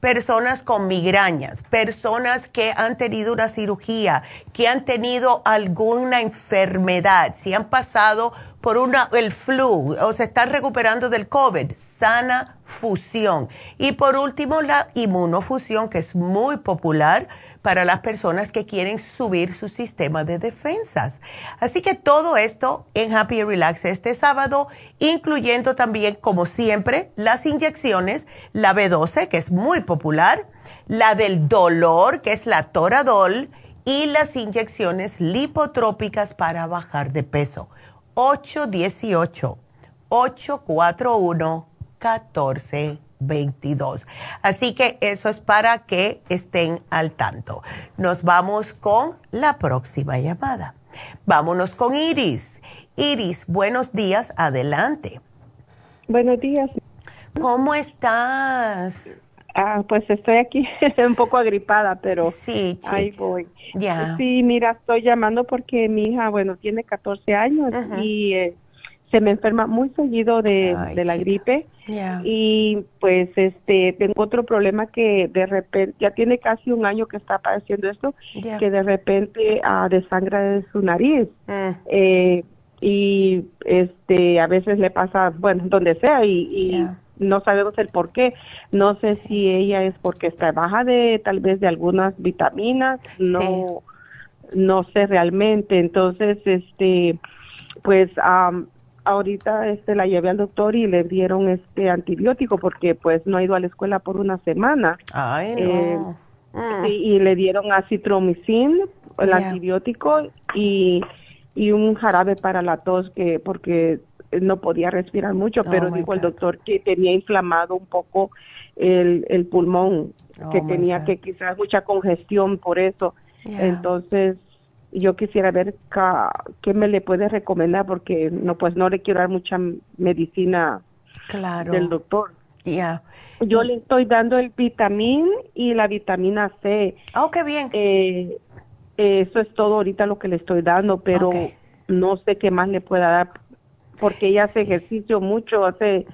personas con migrañas, personas que han tenido una cirugía, que han tenido alguna enfermedad, si han pasado por una, el flu o se están recuperando del COVID, sana fusión. Y por último, la inmunofusión, que es muy popular para las personas que quieren subir su sistema de defensas. Así que todo esto en Happy Relax este sábado, incluyendo también, como siempre, las inyecciones, la B12, que es muy popular, la del dolor, que es la Toradol, y las inyecciones lipotrópicas para bajar de peso. 818-841-1422. Así que eso es para que estén al tanto. Nos vamos con la próxima llamada. Vámonos con Iris. Iris, buenos días, adelante. Buenos días. ¿Cómo estás? Ah, pues estoy aquí un poco agripada, pero sí, ahí voy. Sí, mira, estoy llamando porque mi hija, bueno, tiene 14 años y eh, se me enferma muy seguido de, la gripe. Y pues este tengo otro problema que de repente ya tiene casi un año que está padeciendo esto, que de repente uh, desangra de su nariz. Mm. Eh, y este a veces le pasa, bueno, donde sea y no sabemos el por qué. No sé si ella es porque está baja de tal vez de algunas vitaminas, no no sé realmente. Entonces, este pues ahorita este la llevé al doctor y le dieron este antibiótico porque pues no ha ido a la escuela por una semana. Ay, no. Eh, mm. y le dieron acitromicin, el antibiótico y y un jarabe para la tos que porque no podía respirar mucho, oh pero dijo el doctor que tenía inflamado un poco el, el pulmón, oh que tenía que quizás mucha congestión por eso. Entonces, yo quisiera ver qué me le puede recomendar porque no pues no le quiero dar mucha medicina claro. del doctor. Ya. Yo le estoy dando el vitamín y la vitamina C. Oh, qué bien. Eh, eso es todo ahorita lo que le estoy dando, pero no sé qué más le pueda dar porque ella hace ejercicio mucho, hace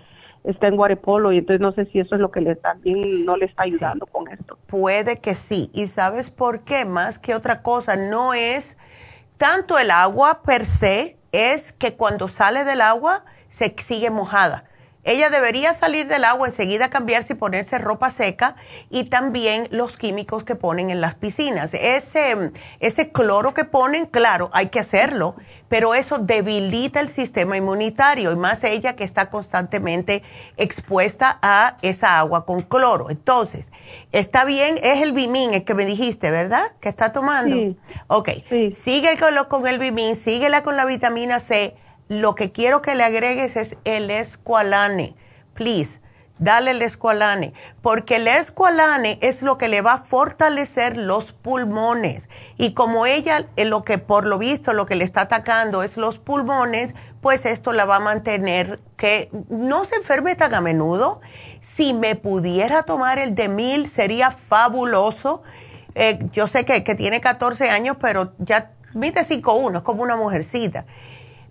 está en waterpolo y entonces no sé si eso es lo que le también no le está ayudando con esto. Puede que sí. ¿Y sabes por qué? Más que otra cosa, no es tanto el agua per se, es que cuando sale del agua se sigue mojada. Ella debería salir del agua, enseguida cambiarse y ponerse ropa seca y también los químicos que ponen en las piscinas. Ese, ese cloro que ponen, claro, hay que hacerlo, pero eso debilita el sistema inmunitario y más ella que está constantemente expuesta a esa agua con cloro. Entonces, está bien, es el bimín el que me dijiste, ¿verdad? Que está tomando. Sí. Ok, sigue con, lo, con el bimín, síguela con la vitamina C lo que quiero que le agregues es el escualane. Please, dale el escualane, porque el escualane es lo que le va a fortalecer los pulmones. Y como ella, en lo que por lo visto, lo que le está atacando es los pulmones, pues esto la va a mantener que no se enferme tan a menudo. Si me pudiera tomar el de mil, sería fabuloso. Eh, yo sé que, que, tiene 14 años, pero ya mide 5'1, es como una mujercita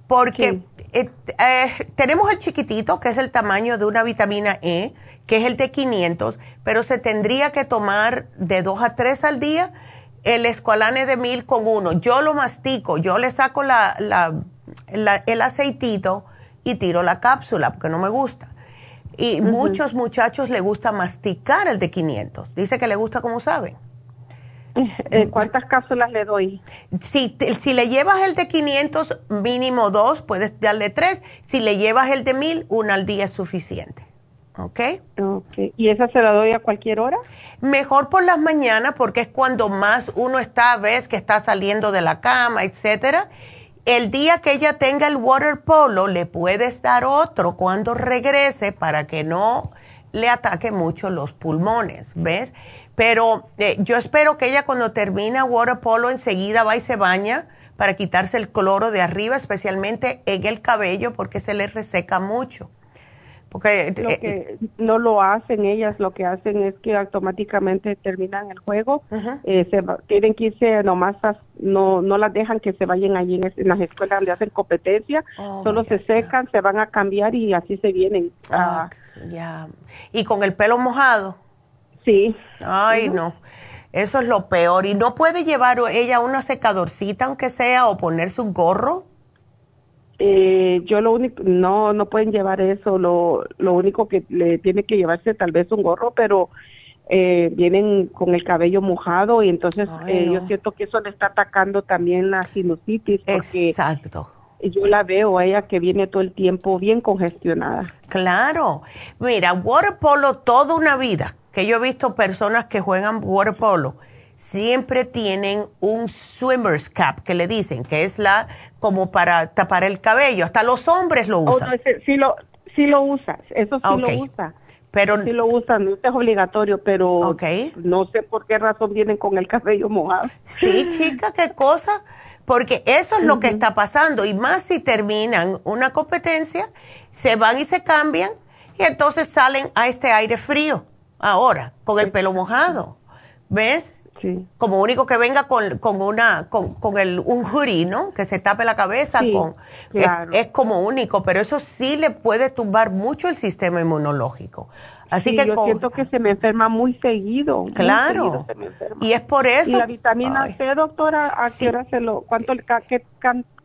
porque eh, eh, tenemos el chiquitito, que es el tamaño de una vitamina E, que es el de 500, pero se tendría que tomar de 2 a 3 al día el escualane de mil con uno. Yo lo mastico, yo le saco la, el aceitito y tiro la cápsula, porque no me gusta. Y muchos muchachos le gusta masticar el de 500. Dice que le gusta como saben. Eh, ¿Cuántas cápsulas le doy? Si, si le llevas el de 500, mínimo dos, puedes darle tres. Si le llevas el de 1000, una al día es suficiente. ¿Ok? Ok. ¿Y esa se la doy a cualquier hora? Mejor por las mañanas porque es cuando más uno está, ves que está saliendo de la cama, etcétera. El día que ella tenga el water polo, le puedes dar otro cuando regrese para que no le ataque mucho los pulmones, ¿ves? Pero eh, yo espero que ella cuando termina water polo enseguida va y se baña para quitarse el cloro de arriba, especialmente en el cabello, porque se le reseca mucho. Porque lo eh, que no lo hacen ellas, lo que hacen es que automáticamente terminan el juego, eh, se tienen que irse nomás, no no las dejan que se vayan allí en, las escuelas donde hacen competencia, oh solo se secan, se van a cambiar y así se vienen. Ah, ya. Y con el pelo mojado. Sí. Ay, no. Eso es lo peor. ¿Y no puede llevar ella una secadorcita, aunque sea, o ponerse un gorro? Eh, yo lo único, no, no pueden llevar eso. Lo, lo único que le tiene que llevarse tal vez un gorro, pero eh, vienen con el cabello mojado y entonces eh, yo siento que eso le está atacando también la sinusitis. Porque Exacto. Yo la veo a ella que viene todo el tiempo bien congestionada. Claro. Mira, water polo toda una vida que yo he visto personas que juegan water polo, siempre tienen un swimmer's cap que le dicen, que es la como para tapar el cabello. Hasta los hombres lo oh, usan. sí, lo, sí lo usas, eso sí lo usa. Pero, sí lo usan, no es obligatorio, pero no sé por qué razón vienen con el cabello mojado. Sí, chica, qué cosa. porque eso es lo que está pasando y más si terminan una competencia, se van y se cambian y entonces salen a este aire frío ahora con el pelo mojado. ¿Ves? Sí. Como único que venga con, con una con, con, el un hoodie, ¿no? Que se tape la cabeza con es, como único, pero eso sí le puede tumbar mucho el sistema inmunológico. Así que yo siento que se me enferma muy seguido. Claro. y es por eso. Y la vitamina C, doctora, ¿a qué hora se lo cuánto qué,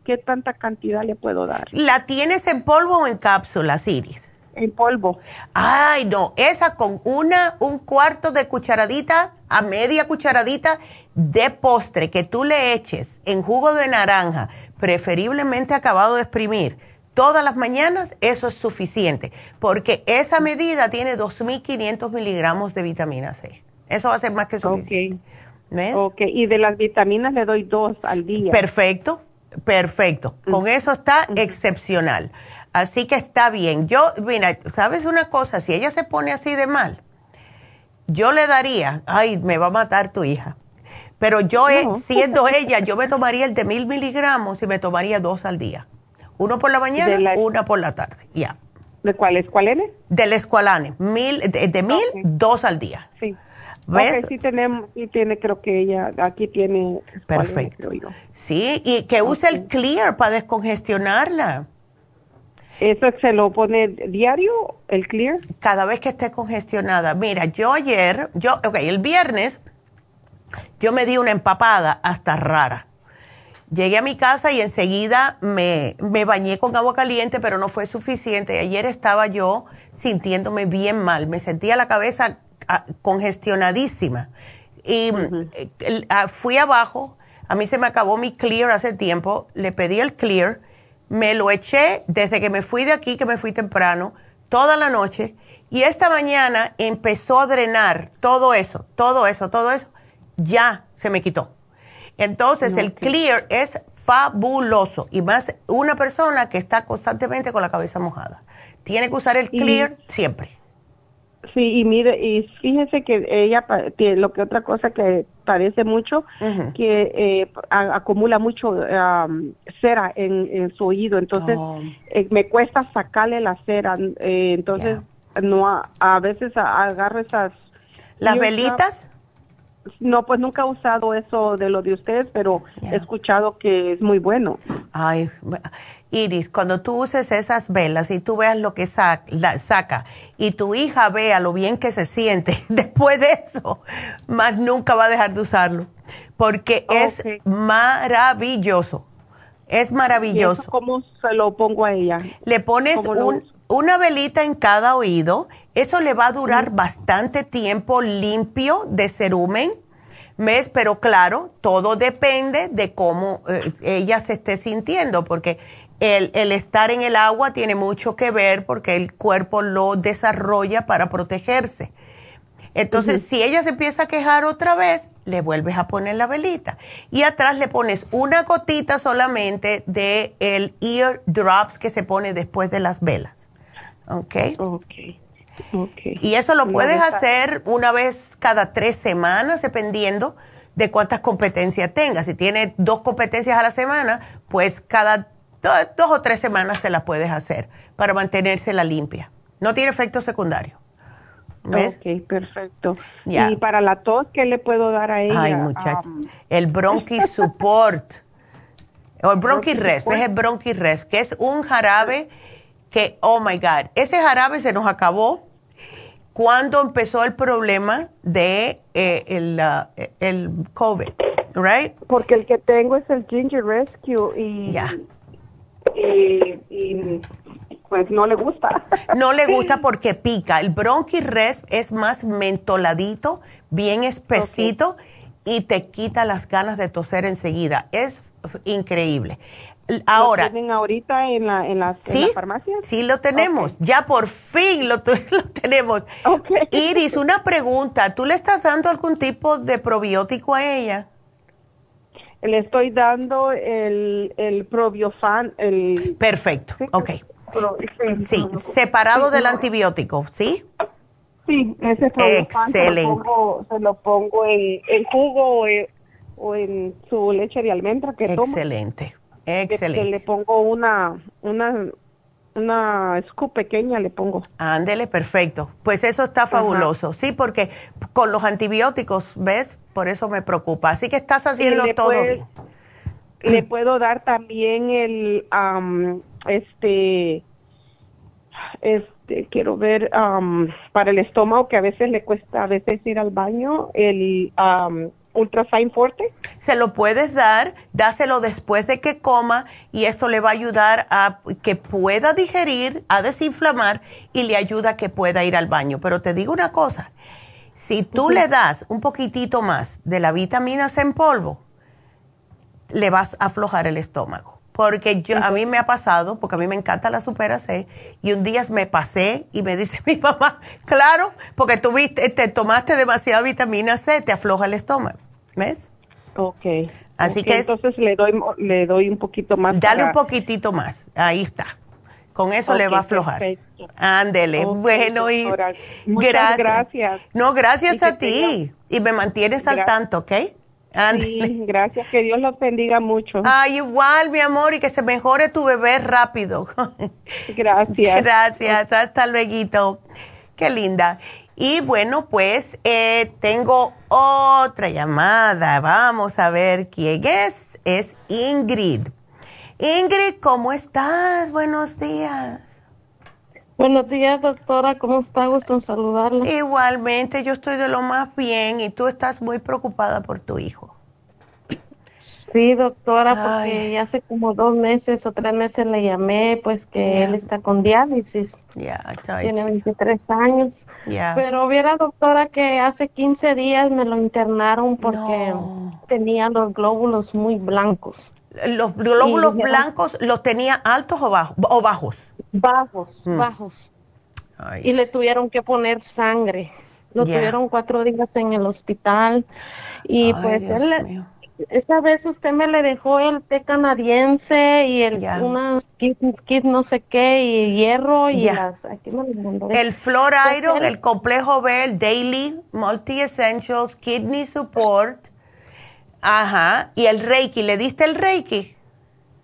qué tanta cantidad le puedo dar? ¿La tienes en polvo o en cápsulas, Iris? En polvo. Ay, no, esa con una un cuarto de cucharadita a media cucharadita de postre que tú le eches en jugo de naranja, preferiblemente acabado de exprimir todas las mañanas, eso es suficiente, porque esa medida tiene 2.500 miligramos de vitamina C. Eso va a ser más que suficiente. ¿Ves? Ok, y de las vitaminas le doy dos al día. Perfecto, perfecto. Con eso está excepcional. Así que está bien. Yo, mira, ¿sabes una cosa? Si ella se pone así de mal, yo le daría, ay, me va a matar tu hija. Pero yo, siendo ella, yo me tomaría el de mil miligramos y me tomaría dos al día. Uno por la mañana, una por la tarde, ya. ¿De cuál escualene? Del escualane, mil, de, mil, dos al día. Sí. ¿Ves? sí tenemos, sí tiene, creo que ella, aquí tiene. Perfecto. Sí, y que use el Clear para descongestionarla. ¿Eso se lo pone diario, el Clear? Cada vez que esté congestionada. Mira, yo ayer, yo, ok, el viernes, yo me di una empapada hasta rara. Llegué a mi casa y enseguida me, me, bañé con agua caliente, pero no fue suficiente. Ayer estaba yo sintiéndome bien mal. Me sentía la cabeza ah, congestionadísima. Y ah, fui abajo. A mí se me acabó mi clear hace tiempo. Le pedí el clear. Me lo eché desde que me fui de aquí, que me fui temprano, toda la noche. Y esta mañana empezó a drenar todo eso, todo eso, todo eso. Ya se me quitó. Entonces, el clear es fabuloso y más una persona que está constantemente con la cabeza mojada. Tiene que usar el clear siempre. Sí, y mire, y fíjese que ella tiene lo que otra cosa que parece mucho, que eh, acumula mucho cera en, su oído, entonces oh. eh, me cuesta sacarle la cera, eh, entonces no a, veces agarro esas... ¿Las velitas? No, pues nunca he usado eso de lo de ustedes, pero he escuchado que es muy bueno. Ay, Iris, cuando tú uses esas velas y tú veas lo que saca y tu hija vea lo bien que se siente después de eso, más nunca va a dejar de usarlo, porque es maravilloso. Es maravilloso. ¿Cómo se lo pongo a ella? Le pones una velita en cada oído eso le va a durar bastante tiempo limpio de cerumen, ¿ves? Pero claro, todo depende de cómo eh, ella se esté sintiendo, porque el, estar en el agua tiene mucho que ver porque el cuerpo lo desarrolla para protegerse. Entonces, si ella se empieza a quejar otra vez, le vuelves a poner la velita. Y atrás le pones una gotita solamente de el ear drops que se pone después de las velas. ¿Ok? Ok. Y eso lo puedes hacer una vez cada tres semanas, dependiendo de cuántas competencias tengas. Si tienes dos competencias a la semana, pues cada dos o tres semanas se las puedes hacer para mantenerse la limpia. No tiene efecto secundario. ¿Ves? Ok, perfecto. Y para la tos, ¿qué le puedo dar a ella? Ay, muchacho. Um, el Bronchi Support. o el Bronchi Rest. Es el Bronchi Rest, que es un jarabe que, oh my God, ese jarabe se nos acabó cuando empezó el problema de eh, el, el COVID, right? Porque el que tengo es el Ginger Rescue y, y, pues no le gusta. No le gusta porque pica. El Bronchi Rest es más mentoladito, bien espesito y te quita las ganas de toser enseguida. Es increíble. Ahora. ¿Lo tienen ahorita en la, en, ¿Sí? farmacia? Sí, lo tenemos. Ya por fin lo, lo tenemos. Iris, una pregunta. ¿Tú le estás dando algún tipo de probiótico a ella? Le estoy dando el, el probiofan. El... Perfecto, ok. sí, separado del antibiótico, ¿sí? Sí, ese probiofan Excelente. Se lo pongo, en, jugo o en su leche de almendra que toma. Excelente, excelente. le pongo una, una, una scoop pequeña, le pongo. Ándele, perfecto. Pues eso está fabuloso. Sí, porque con los antibióticos, ¿ves? Por eso me preocupa. Así que estás haciendo todo bien. Le puedo dar también el, este, este, quiero ver, para el estómago que a veces le cuesta a veces ir al baño, el um, Ultrafine Forte. Se lo puedes dar, dáselo después de que coma y eso le va a ayudar a que pueda digerir, a desinflamar y le ayuda a que pueda ir al baño. Pero te digo una cosa, si tú le das un poquitito más de la vitamina C en polvo, le vas a aflojar el estómago porque yo, a mí me ha pasado, porque a mí me encanta la supera C, y un día me pasé y me dice mi mamá, claro, porque tuviste, te tomaste demasiada vitamina C, te afloja el estómago, ¿ves? Ok. Así que entonces le doy le doy un poquito más. Dale un poquitito más, ahí está. Con eso le va a aflojar. Ándele. bueno, y gracias. gracias. No, gracias a ti. Y me mantienes al tanto, ¿ok? Sí, gracias, que Dios los bendiga mucho. Ay, igual, mi amor, y que se mejore tu bebé rápido. Gracias. Gracias, hasta luego. Qué linda. Y bueno, pues eh, tengo otra llamada. Vamos a ver quién es. Es Ingrid. Ingrid, ¿cómo estás? Buenos días. Buenos días, doctora. ¿Cómo está? Gusto en saludarla. Igualmente, yo estoy de lo más bien y tú estás muy preocupada por tu hijo. Sí, doctora, porque hace como dos meses o tres meses le llamé, pues que él está con diálisis. Ya, Tiene 23 años. Pero viera, doctora, que hace 15 días me lo internaron porque tenía los glóbulos muy blancos. ¿Los glóbulos blancos los tenía altos o, o bajos? Bajos, mm. bajos. Y le tuvieron que poner sangre. Lo tuvieron cuatro días en el hospital. Y pues él, esa vez usted me le dejó el té canadiense y el una kit, no sé qué y hierro y las, aquí me el Flor Iron, el complejo B, el Daily Multi Essentials, Kidney Support, ajá, y el Reiki, ¿le diste el Reiki?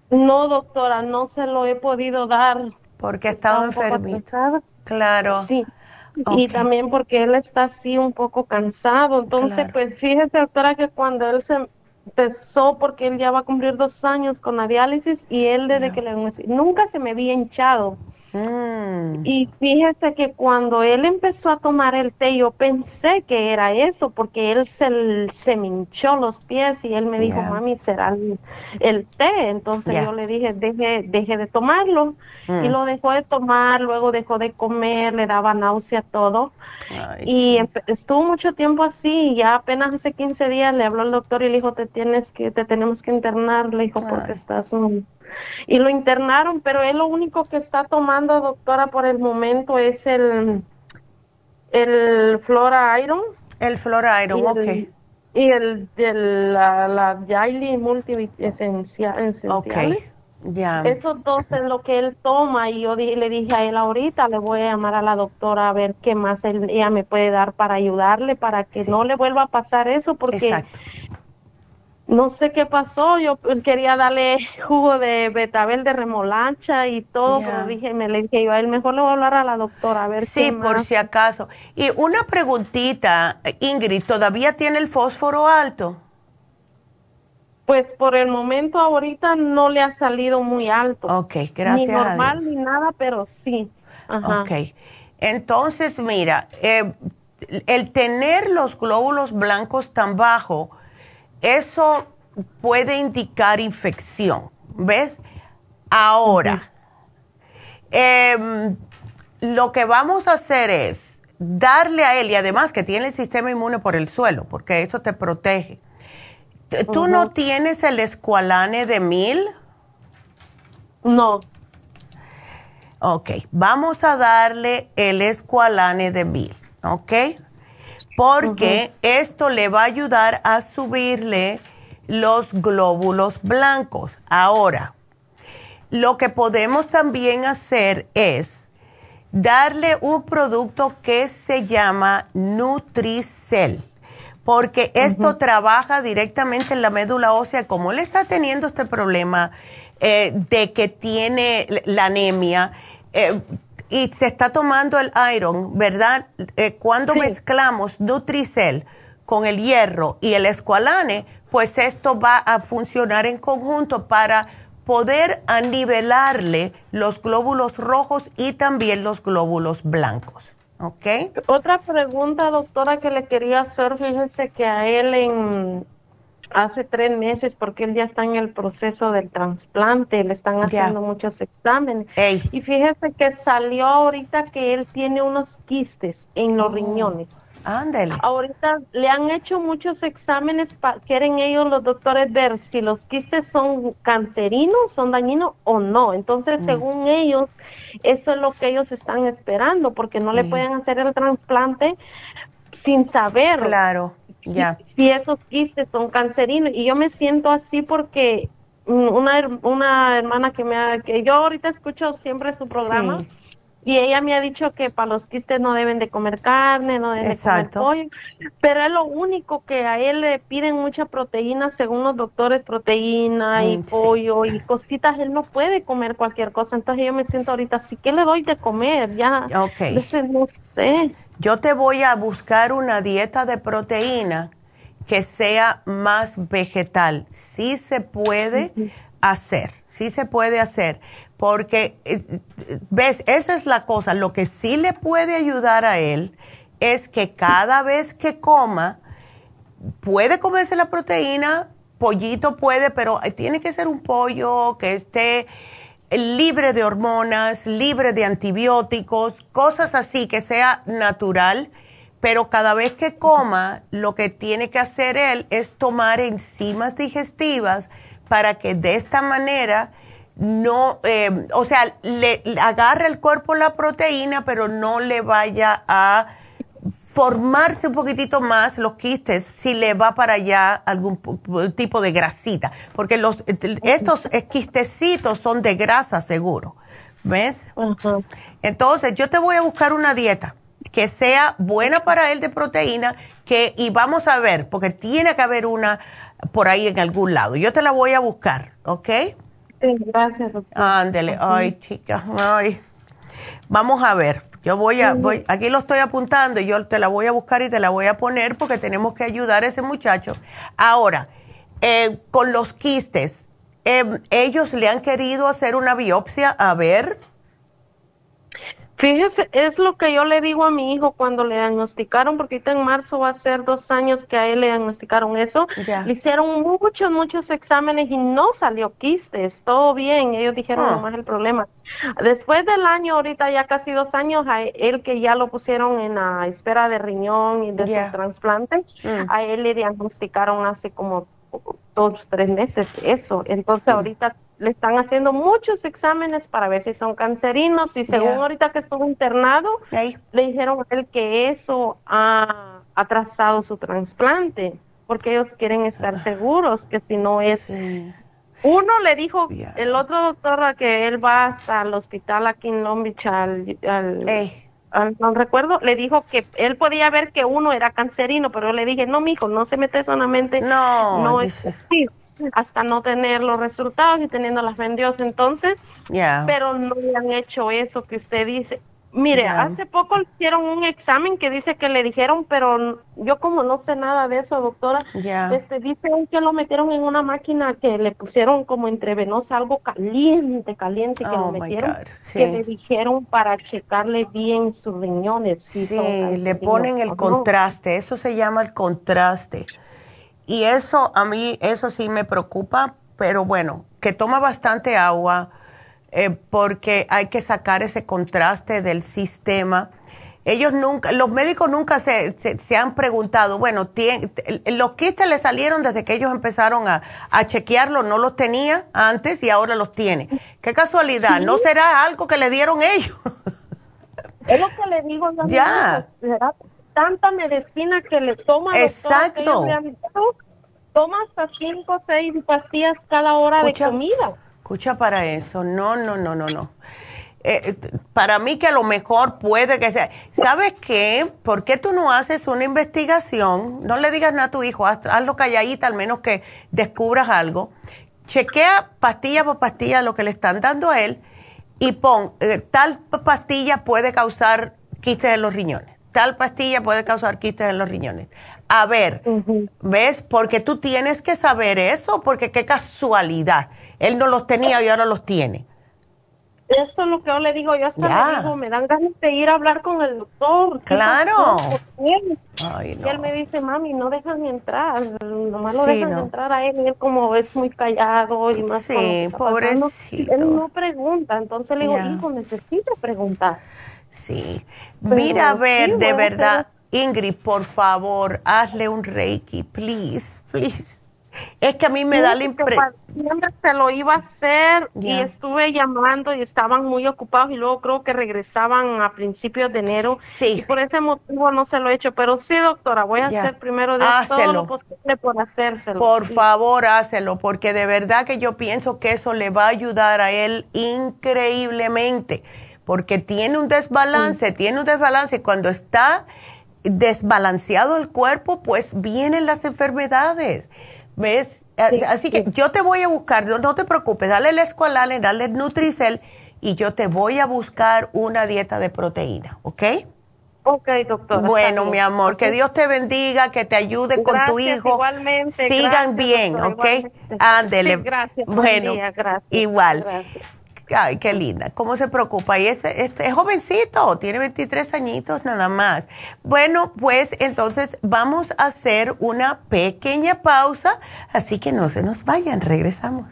No, doctora, no se lo he podido dar. Porque ha estado enfermito. Claro. Sí. Y también porque él está así un poco cansado. Entonces, pues fíjese, doctora, que cuando él se empezó, porque él ya va a cumplir dos años con la diálisis, y él desde que le nunca se me había hinchado. Mm. Y fíjese que cuando él empezó a tomar el té, yo pensé que era eso, porque él se, se me hinchó los pies y él me dijo, mami, será el, té. Entonces yo le dije, deje, deje de tomarlo. Y mm. lo dejó de tomar, luego dejó de comer, le daba náusea, todo. y estuvo mucho tiempo así, y ya apenas hace 15 días le habló el doctor y le dijo, te tienes que, te tenemos que internar, le dijo, porque estás un y lo internaron, pero él lo único que está tomando, doctora, por el momento es el, el Flora Iron. El Flora Iron, ok. Y el, el la, la Yaili Multi Esencial. Ok, ya. Esos dos es lo que él toma y yo le dije a él ahorita, le voy a llamar a la doctora a ver qué más ella me puede dar para ayudarle, para que no le vuelva a pasar eso, porque Exacto no sé qué pasó, yo quería darle jugo de betabel de remolacha y todo, pero dije, me le dije yo a él, mejor le voy a hablar a la doctora a ver Sí, por si acaso. Y una preguntita, Ingrid, ¿todavía tiene el fósforo alto? Pues por el momento ahorita no le ha salido muy alto. Ok, gracias. Ni normal ni nada, pero sí. Ajá. Ok. Entonces, mira, eh, el tener los glóbulos blancos tan bajo, eso puede indicar infección, ¿ves? Ahora, em, lo que vamos a hacer es darle a él, y además que tiene el sistema inmune por el suelo, porque eso te protege. ¿Tú no tienes el escualane de mil? No. Ok, vamos a darle el escualane de mil, ¿ok? Porque esto le va a ayudar a subirle los glóbulos blancos. Ahora, lo que podemos también hacer es darle un producto que se llama Nutricel, porque esto trabaja directamente en la médula ósea. Como él está teniendo este problema eh, de que tiene la anemia eh, y se está tomando el iron, ¿verdad? Eh, cuando mezclamos Nutricel con el hierro y el escualane, pues esto va a funcionar en conjunto para poder anivelarle los glóbulos rojos y también los glóbulos blancos. ¿Ok? Otra pregunta, doctora, que le quería hacer, fíjese que a él en hace tres meses, porque él ya está en el proceso del trasplante, le están haciendo muchos exámenes. Y fíjese que salió ahorita que él tiene unos quistes en los oh. riñones. Ándale. Ahorita le han hecho muchos exámenes, quieren ellos los doctores ver si los quistes son cancerígenos, son dañinos o no. Entonces, mm. según ellos, eso es lo que ellos están esperando, porque no le pueden hacer el trasplante sin saber. Claro, ya. Si, esos quistes son cancerinos. Y yo me siento así porque una, una hermana que me ha, que yo ahorita escucho siempre su programa. Y ella me ha dicho que para los quistes no deben de comer carne, no deben de comer pollo, pero es lo único que a él le piden mucha proteína, según los doctores, proteína y mm, pollo y cositas, él no puede comer cualquier cosa, entonces yo me siento ahorita, ¿sí qué le doy de comer? Ya, okay. no sé. Yo te voy a buscar una dieta de proteína que sea más vegetal. Sí se puede hacer, sí se puede hacer porque, eh, ves, esa es la cosa. Lo que sí le puede ayudar a él es que cada vez que coma, puede comerse la proteína, pollito puede, pero tiene que ser un pollo que esté libre de hormonas, libre de antibióticos, cosas así, que sea natural. Pero cada vez que coma, lo que tiene que hacer él es tomar enzimas digestivas para que de esta manera no, eh, o sea, le, agarre el cuerpo la proteína, pero no le vaya a formarse un poquitito más los quistes si le va para allá algún tipo de grasita, porque los estos quistecitos son de grasa seguro, ¿ves? Entonces, yo te voy a buscar una dieta que sea buena para él de proteína, que y vamos a ver, porque tiene que haber una por ahí en algún lado. Yo te la voy a buscar, ¿ok? gracias, Ándele, ay, chica, ay. Vamos a ver, yo voy a, voy, aquí lo estoy apuntando y yo te la voy a buscar y te la voy a poner porque tenemos que ayudar a ese muchacho. Ahora, eh, con los quistes, eh, ellos le han querido hacer una biopsia a ver Fíjese, es lo que yo le digo a mi hijo cuando le diagnosticaron, porque ahorita en marzo va a ser dos años que a él le diagnosticaron eso. Le hicieron muchos, muchos exámenes y no salió quistes, todo bien. Ellos dijeron oh. nomás el problema. Después del año, ahorita ya casi dos años, a él que ya lo pusieron en la espera de riñón y de su trasplante, mm. a él le diagnosticaron hace como dos, tres meses eso. Entonces ahorita le están haciendo muchos exámenes para ver si son cancerinos y según ahorita que estuvo internado, le dijeron a él que eso ha atrasado su trasplante porque ellos quieren estar ah. seguros que si no es... Uno le dijo, el otro doctor que él va hasta el hospital aquí en Long Beach al, no recuerdo, le dijo que él podía ver que uno era cancerino, pero yo le dije, no, mijo, no se mete solamente, no, no es hasta no tener los resultados y teniendo las vendidos entonces, pero no le han hecho eso que usted dice. Mire, hace poco le hicieron un examen que dice que le dijeron, pero yo como no sé nada de eso, doctora, este, dice que lo metieron en una máquina que le pusieron como entrevenosa algo caliente, caliente, que lo oh, metieron, que le dijeron para checarle bien sus riñones. sí, le ponen el contraste, eso se llama el contraste. Y eso a mí, eso sí me preocupa, pero bueno, que toma bastante agua eh, porque hay que sacar ese contraste del sistema. Ellos nunca, los médicos nunca se, se, han preguntado, bueno, los quistes le salieron desde que ellos empezaron a, a, chequearlo, no los tenía antes y ahora los tiene. Qué casualidad, ¿no será algo que le dieron ellos? Es lo que le digo. Ya tanta medicina que le toma. Exacto. toma hasta cinco o seis pastillas cada hora de comida. Escucha para eso. No, no, no, no, no. eh, para mí que a lo mejor puede que sea. ¿Sabes qué? ¿Por qué tú no haces una investigación? No le digas nada a tu hijo, hazlo calladita, al menos que descubras algo. Chequea pastilla por pastilla lo que le están dando a él y pon, eh, tal pastilla puede causar quistes en los riñones, tal pastilla puede causar quistes en los riñones. A ver, ¿ves? Porque tú tienes que saber eso, porque qué casualidad. Él no los tenía y ahora los tiene. Eso es lo que yo le digo. Yo hasta le digo, me dan ganas de ir a hablar con el doctor. Claro. Y él me dice, mami, no dejan entrar. Nomás lo dejan entrar a él. Y él como es muy callado y más Sí, pobrecito. Él no pregunta. Entonces le digo, hijo, necesita preguntar. Sí. Mira, a ver, de verdad, Ingrid, por favor, hazle un reiki, please, please. Es que a mí me da la impresión. Se lo iba a hacer y estuve llamando y estaban muy ocupados y luego creo que regresaban a principios de enero. Sí. Y por ese motivo no se lo he hecho. Pero sí, doctora, voy a hacer primero de todo lo posible por hacérselo. Por favor, hácelo, porque de verdad que yo pienso que eso le va a ayudar a él increíblemente. Porque tiene un desbalance, tiene un desbalance y cuando está desbalanceado el cuerpo, pues vienen las enfermedades. ¿Ves? Así que yo te voy a buscar, no, te preocupes, dale el escualane, dale el Nutricel y yo te voy a buscar una dieta de proteína, ¿ok? Ok, doctor. Bueno, mi amor, que Dios te bendiga, que te ayude con tu hijo. Igualmente. Sigan bien, ¿ok? Ándele. gracias. Bueno, gracias. igual. Gracias. Ay, qué linda. ¿Cómo se preocupa? Y es, es, es, jovencito, tiene 23 añitos nada más. Bueno, pues entonces vamos a hacer una pequeña pausa, así que no se nos vayan, regresamos.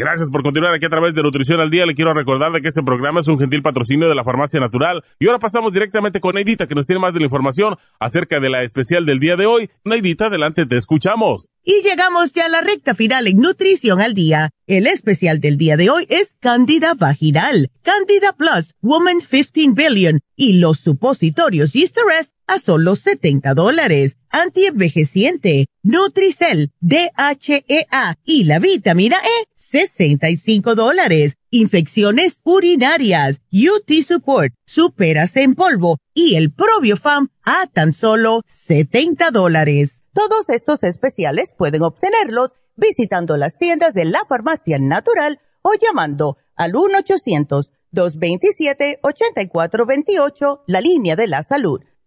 Gracias por continuar aquí a través de Nutrición al Día. Le quiero recordar de que este programa es un gentil patrocinio de la Farmacia Natural. Y ahora pasamos directamente con Neidita, que nos tiene más de la información acerca de la especial del día de hoy. Neidita, adelante, te escuchamos. Y llegamos ya a la recta final en Nutrición al Día. El especial del día de hoy es Candida Vaginal, Candida Plus, Woman 15 Billion y los supositorios Easter a solo 70 dólares. Antienvejeciente, Nutricel, DHEA y la vitamina E, 65 dólares. Infecciones urinarias, UT Support, Superas en polvo y el Probiofam a tan solo 70 dólares. Todos estos especiales pueden obtenerlos visitando las tiendas de la farmacia natural o llamando al 1-800-227-8428, la línea de la salud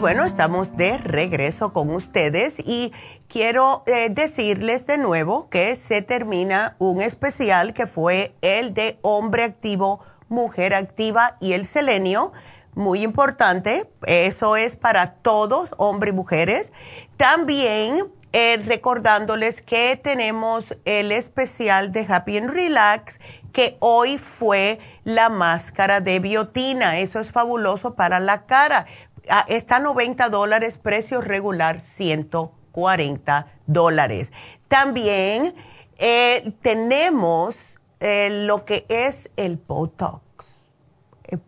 Bueno, estamos de regreso con ustedes y quiero eh, decirles de nuevo que se termina un especial que fue el de hombre activo, mujer activa y el selenio. Muy importante, eso es para todos, hombres y mujeres. También eh, recordándoles que tenemos el especial de Happy and Relax que hoy fue la máscara de biotina. Eso es fabuloso para la cara. Está 90 dólares, precio regular 140 dólares. También eh, tenemos eh, lo que es el Botox.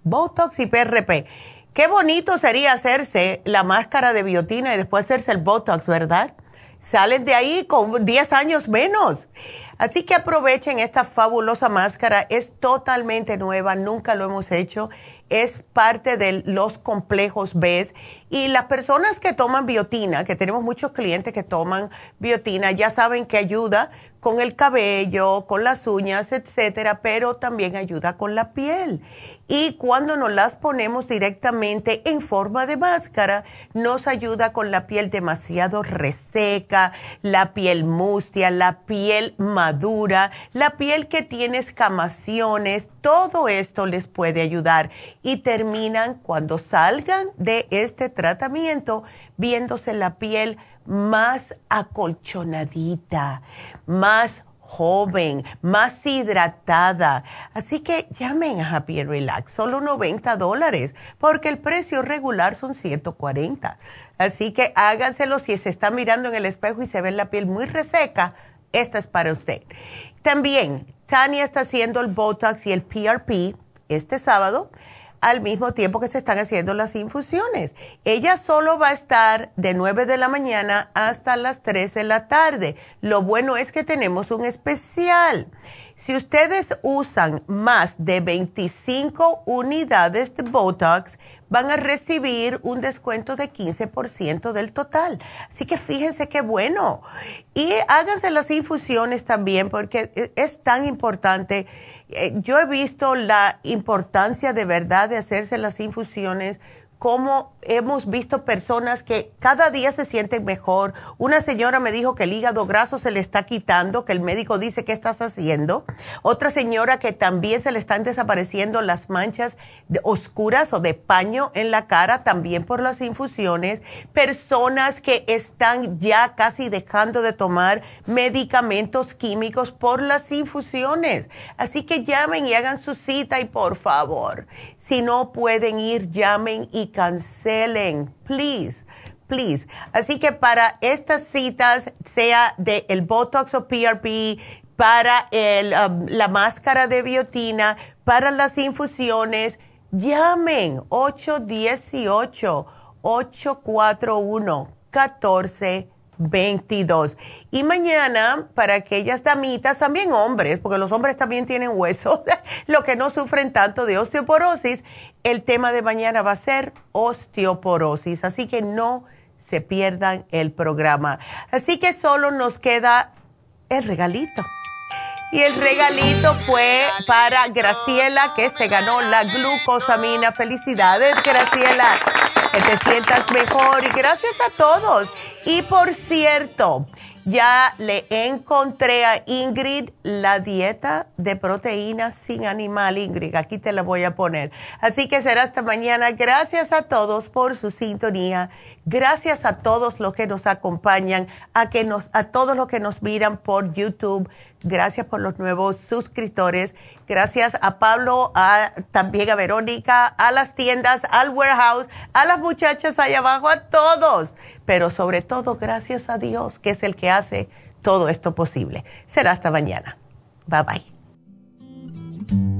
Botox y PRP. Qué bonito sería hacerse la máscara de biotina y después hacerse el Botox, ¿verdad? Salen de ahí con 10 años menos. Así que aprovechen esta fabulosa máscara. Es totalmente nueva, nunca lo hemos hecho. Es parte de los complejos B. Y las personas que toman biotina, que tenemos muchos clientes que toman biotina, ya saben que ayuda con el cabello, con las uñas, etcétera, pero también ayuda con la piel. Y cuando nos las ponemos directamente en forma de máscara, nos ayuda con la piel demasiado reseca, la piel mustia, la piel madura, la piel que tiene escamaciones, todo esto les puede ayudar. Y terminan cuando salgan de este viéndose la piel más acolchonadita, más joven, más hidratada. Así que llamen a Happy Relax, solo 90 dólares, porque el precio regular son 140. Así que háganselo si se está mirando en el espejo y se ve la piel muy reseca, esta es para usted. También, Tania está haciendo el Botox y el PRP este sábado al mismo tiempo que se están haciendo las infusiones. Ella solo va a estar de 9 de la mañana hasta las 3 de la tarde. Lo bueno es que tenemos un especial. Si ustedes usan más de 25 unidades de Botox, van a recibir un descuento de 15% del total. Así que fíjense qué bueno. Y háganse las infusiones también porque es tan importante eh, yo he visto la importancia de verdad de hacerse las infusiones cómo hemos visto personas que cada día se sienten mejor. Una señora me dijo que el hígado graso se le está quitando, que el médico dice, ¿qué estás haciendo? Otra señora que también se le están desapareciendo las manchas oscuras o de paño en la cara, también por las infusiones. Personas que están ya casi dejando de tomar medicamentos químicos por las infusiones. Así que llamen y hagan su cita y por favor, si no pueden ir, llamen y cancelen, please. Please. Así que para estas citas, sea de el Botox o PRP, para el, um, la máscara de biotina, para las infusiones, llamen 818 841 14 22. Y mañana, para aquellas damitas, también hombres, porque los hombres también tienen huesos, lo que no sufren tanto de osteoporosis, el tema de mañana va a ser osteoporosis. Así que no se pierdan el programa. Así que solo nos queda el regalito. Y el regalito fue para Graciela, que se ganó la glucosamina. Felicidades, Graciela que te sientas mejor y gracias a todos. Y por cierto, ya le encontré a Ingrid la dieta de proteínas sin animal, Ingrid. Aquí te la voy a poner. Así que será hasta mañana. Gracias a todos por su sintonía. Gracias a todos los que nos acompañan, a, que nos, a todos los que nos miran por YouTube. Gracias por los nuevos suscriptores. Gracias a Pablo, a, también a Verónica, a las tiendas, al warehouse, a las muchachas allá abajo, a todos. Pero sobre todo, gracias a Dios, que es el que hace todo esto posible. Será hasta mañana. Bye bye.